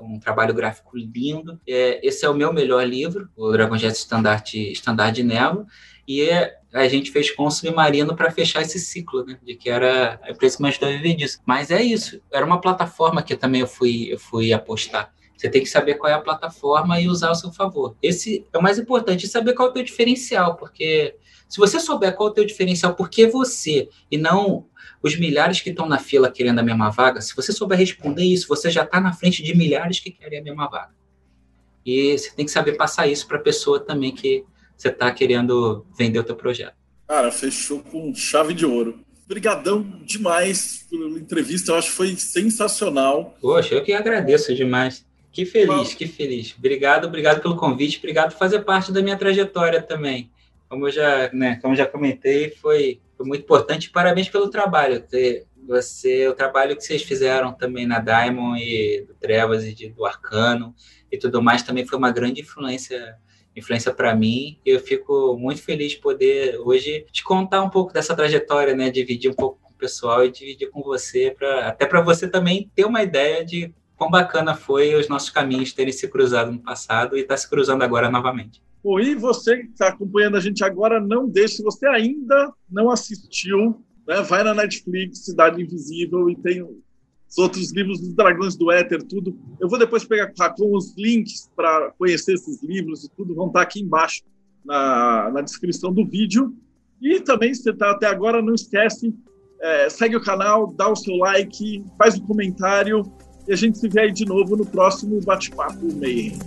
S2: um, trabalho gráfico lindo. É, esse é o meu melhor livro, o Dragon Jet Standard, Standard de Névoa, e é, a gente fez com o Submarino para fechar esse ciclo, né? De que era a empresa que me ajudou a viver disso. Mas é isso, era uma plataforma que também eu fui, eu fui apostar. Você tem que saber qual é a plataforma e usar ao seu favor. Esse é o mais importante, saber qual é o teu diferencial, porque se você souber qual é o teu diferencial, por que você e não os milhares que estão na fila querendo a mesma vaga, se você souber responder isso, você já está na frente de milhares que querem a mesma vaga. E você tem que saber passar isso para a pessoa também que você está querendo vender o teu projeto.
S1: Cara, fechou com chave de ouro. Obrigadão demais pela entrevista, eu acho que foi sensacional.
S2: Poxa, eu que agradeço demais. Que feliz, que feliz. Obrigado, obrigado pelo convite, obrigado por fazer parte da minha trajetória também. Como eu já, né, como já comentei, foi, foi muito importante. Parabéns pelo trabalho. Você, o trabalho que vocês fizeram também na Diamond e do Trevas e de, do Arcano e tudo mais também foi uma grande influência influência para mim. Eu fico muito feliz de poder hoje te contar um pouco dessa trajetória, né? Dividir um pouco com o pessoal e dividir com você, pra, até para você também ter uma ideia de quão bacana foi os nossos caminhos terem se cruzado no passado e estar tá se cruzando agora novamente.
S1: Bom, e você que está acompanhando a gente agora, não deixe, se você ainda não assistiu, né, vai na Netflix, Cidade Invisível, e tem os outros livros dos Dragões do Éter, tudo. Eu vou depois pegar com os links para conhecer esses livros e tudo, vão estar tá aqui embaixo na, na descrição do vídeo. E também, se você está até agora, não esquece, é, segue o canal, dá o seu like, faz um comentário e a gente se vê aí de novo no próximo Bate-Papo Mayhem.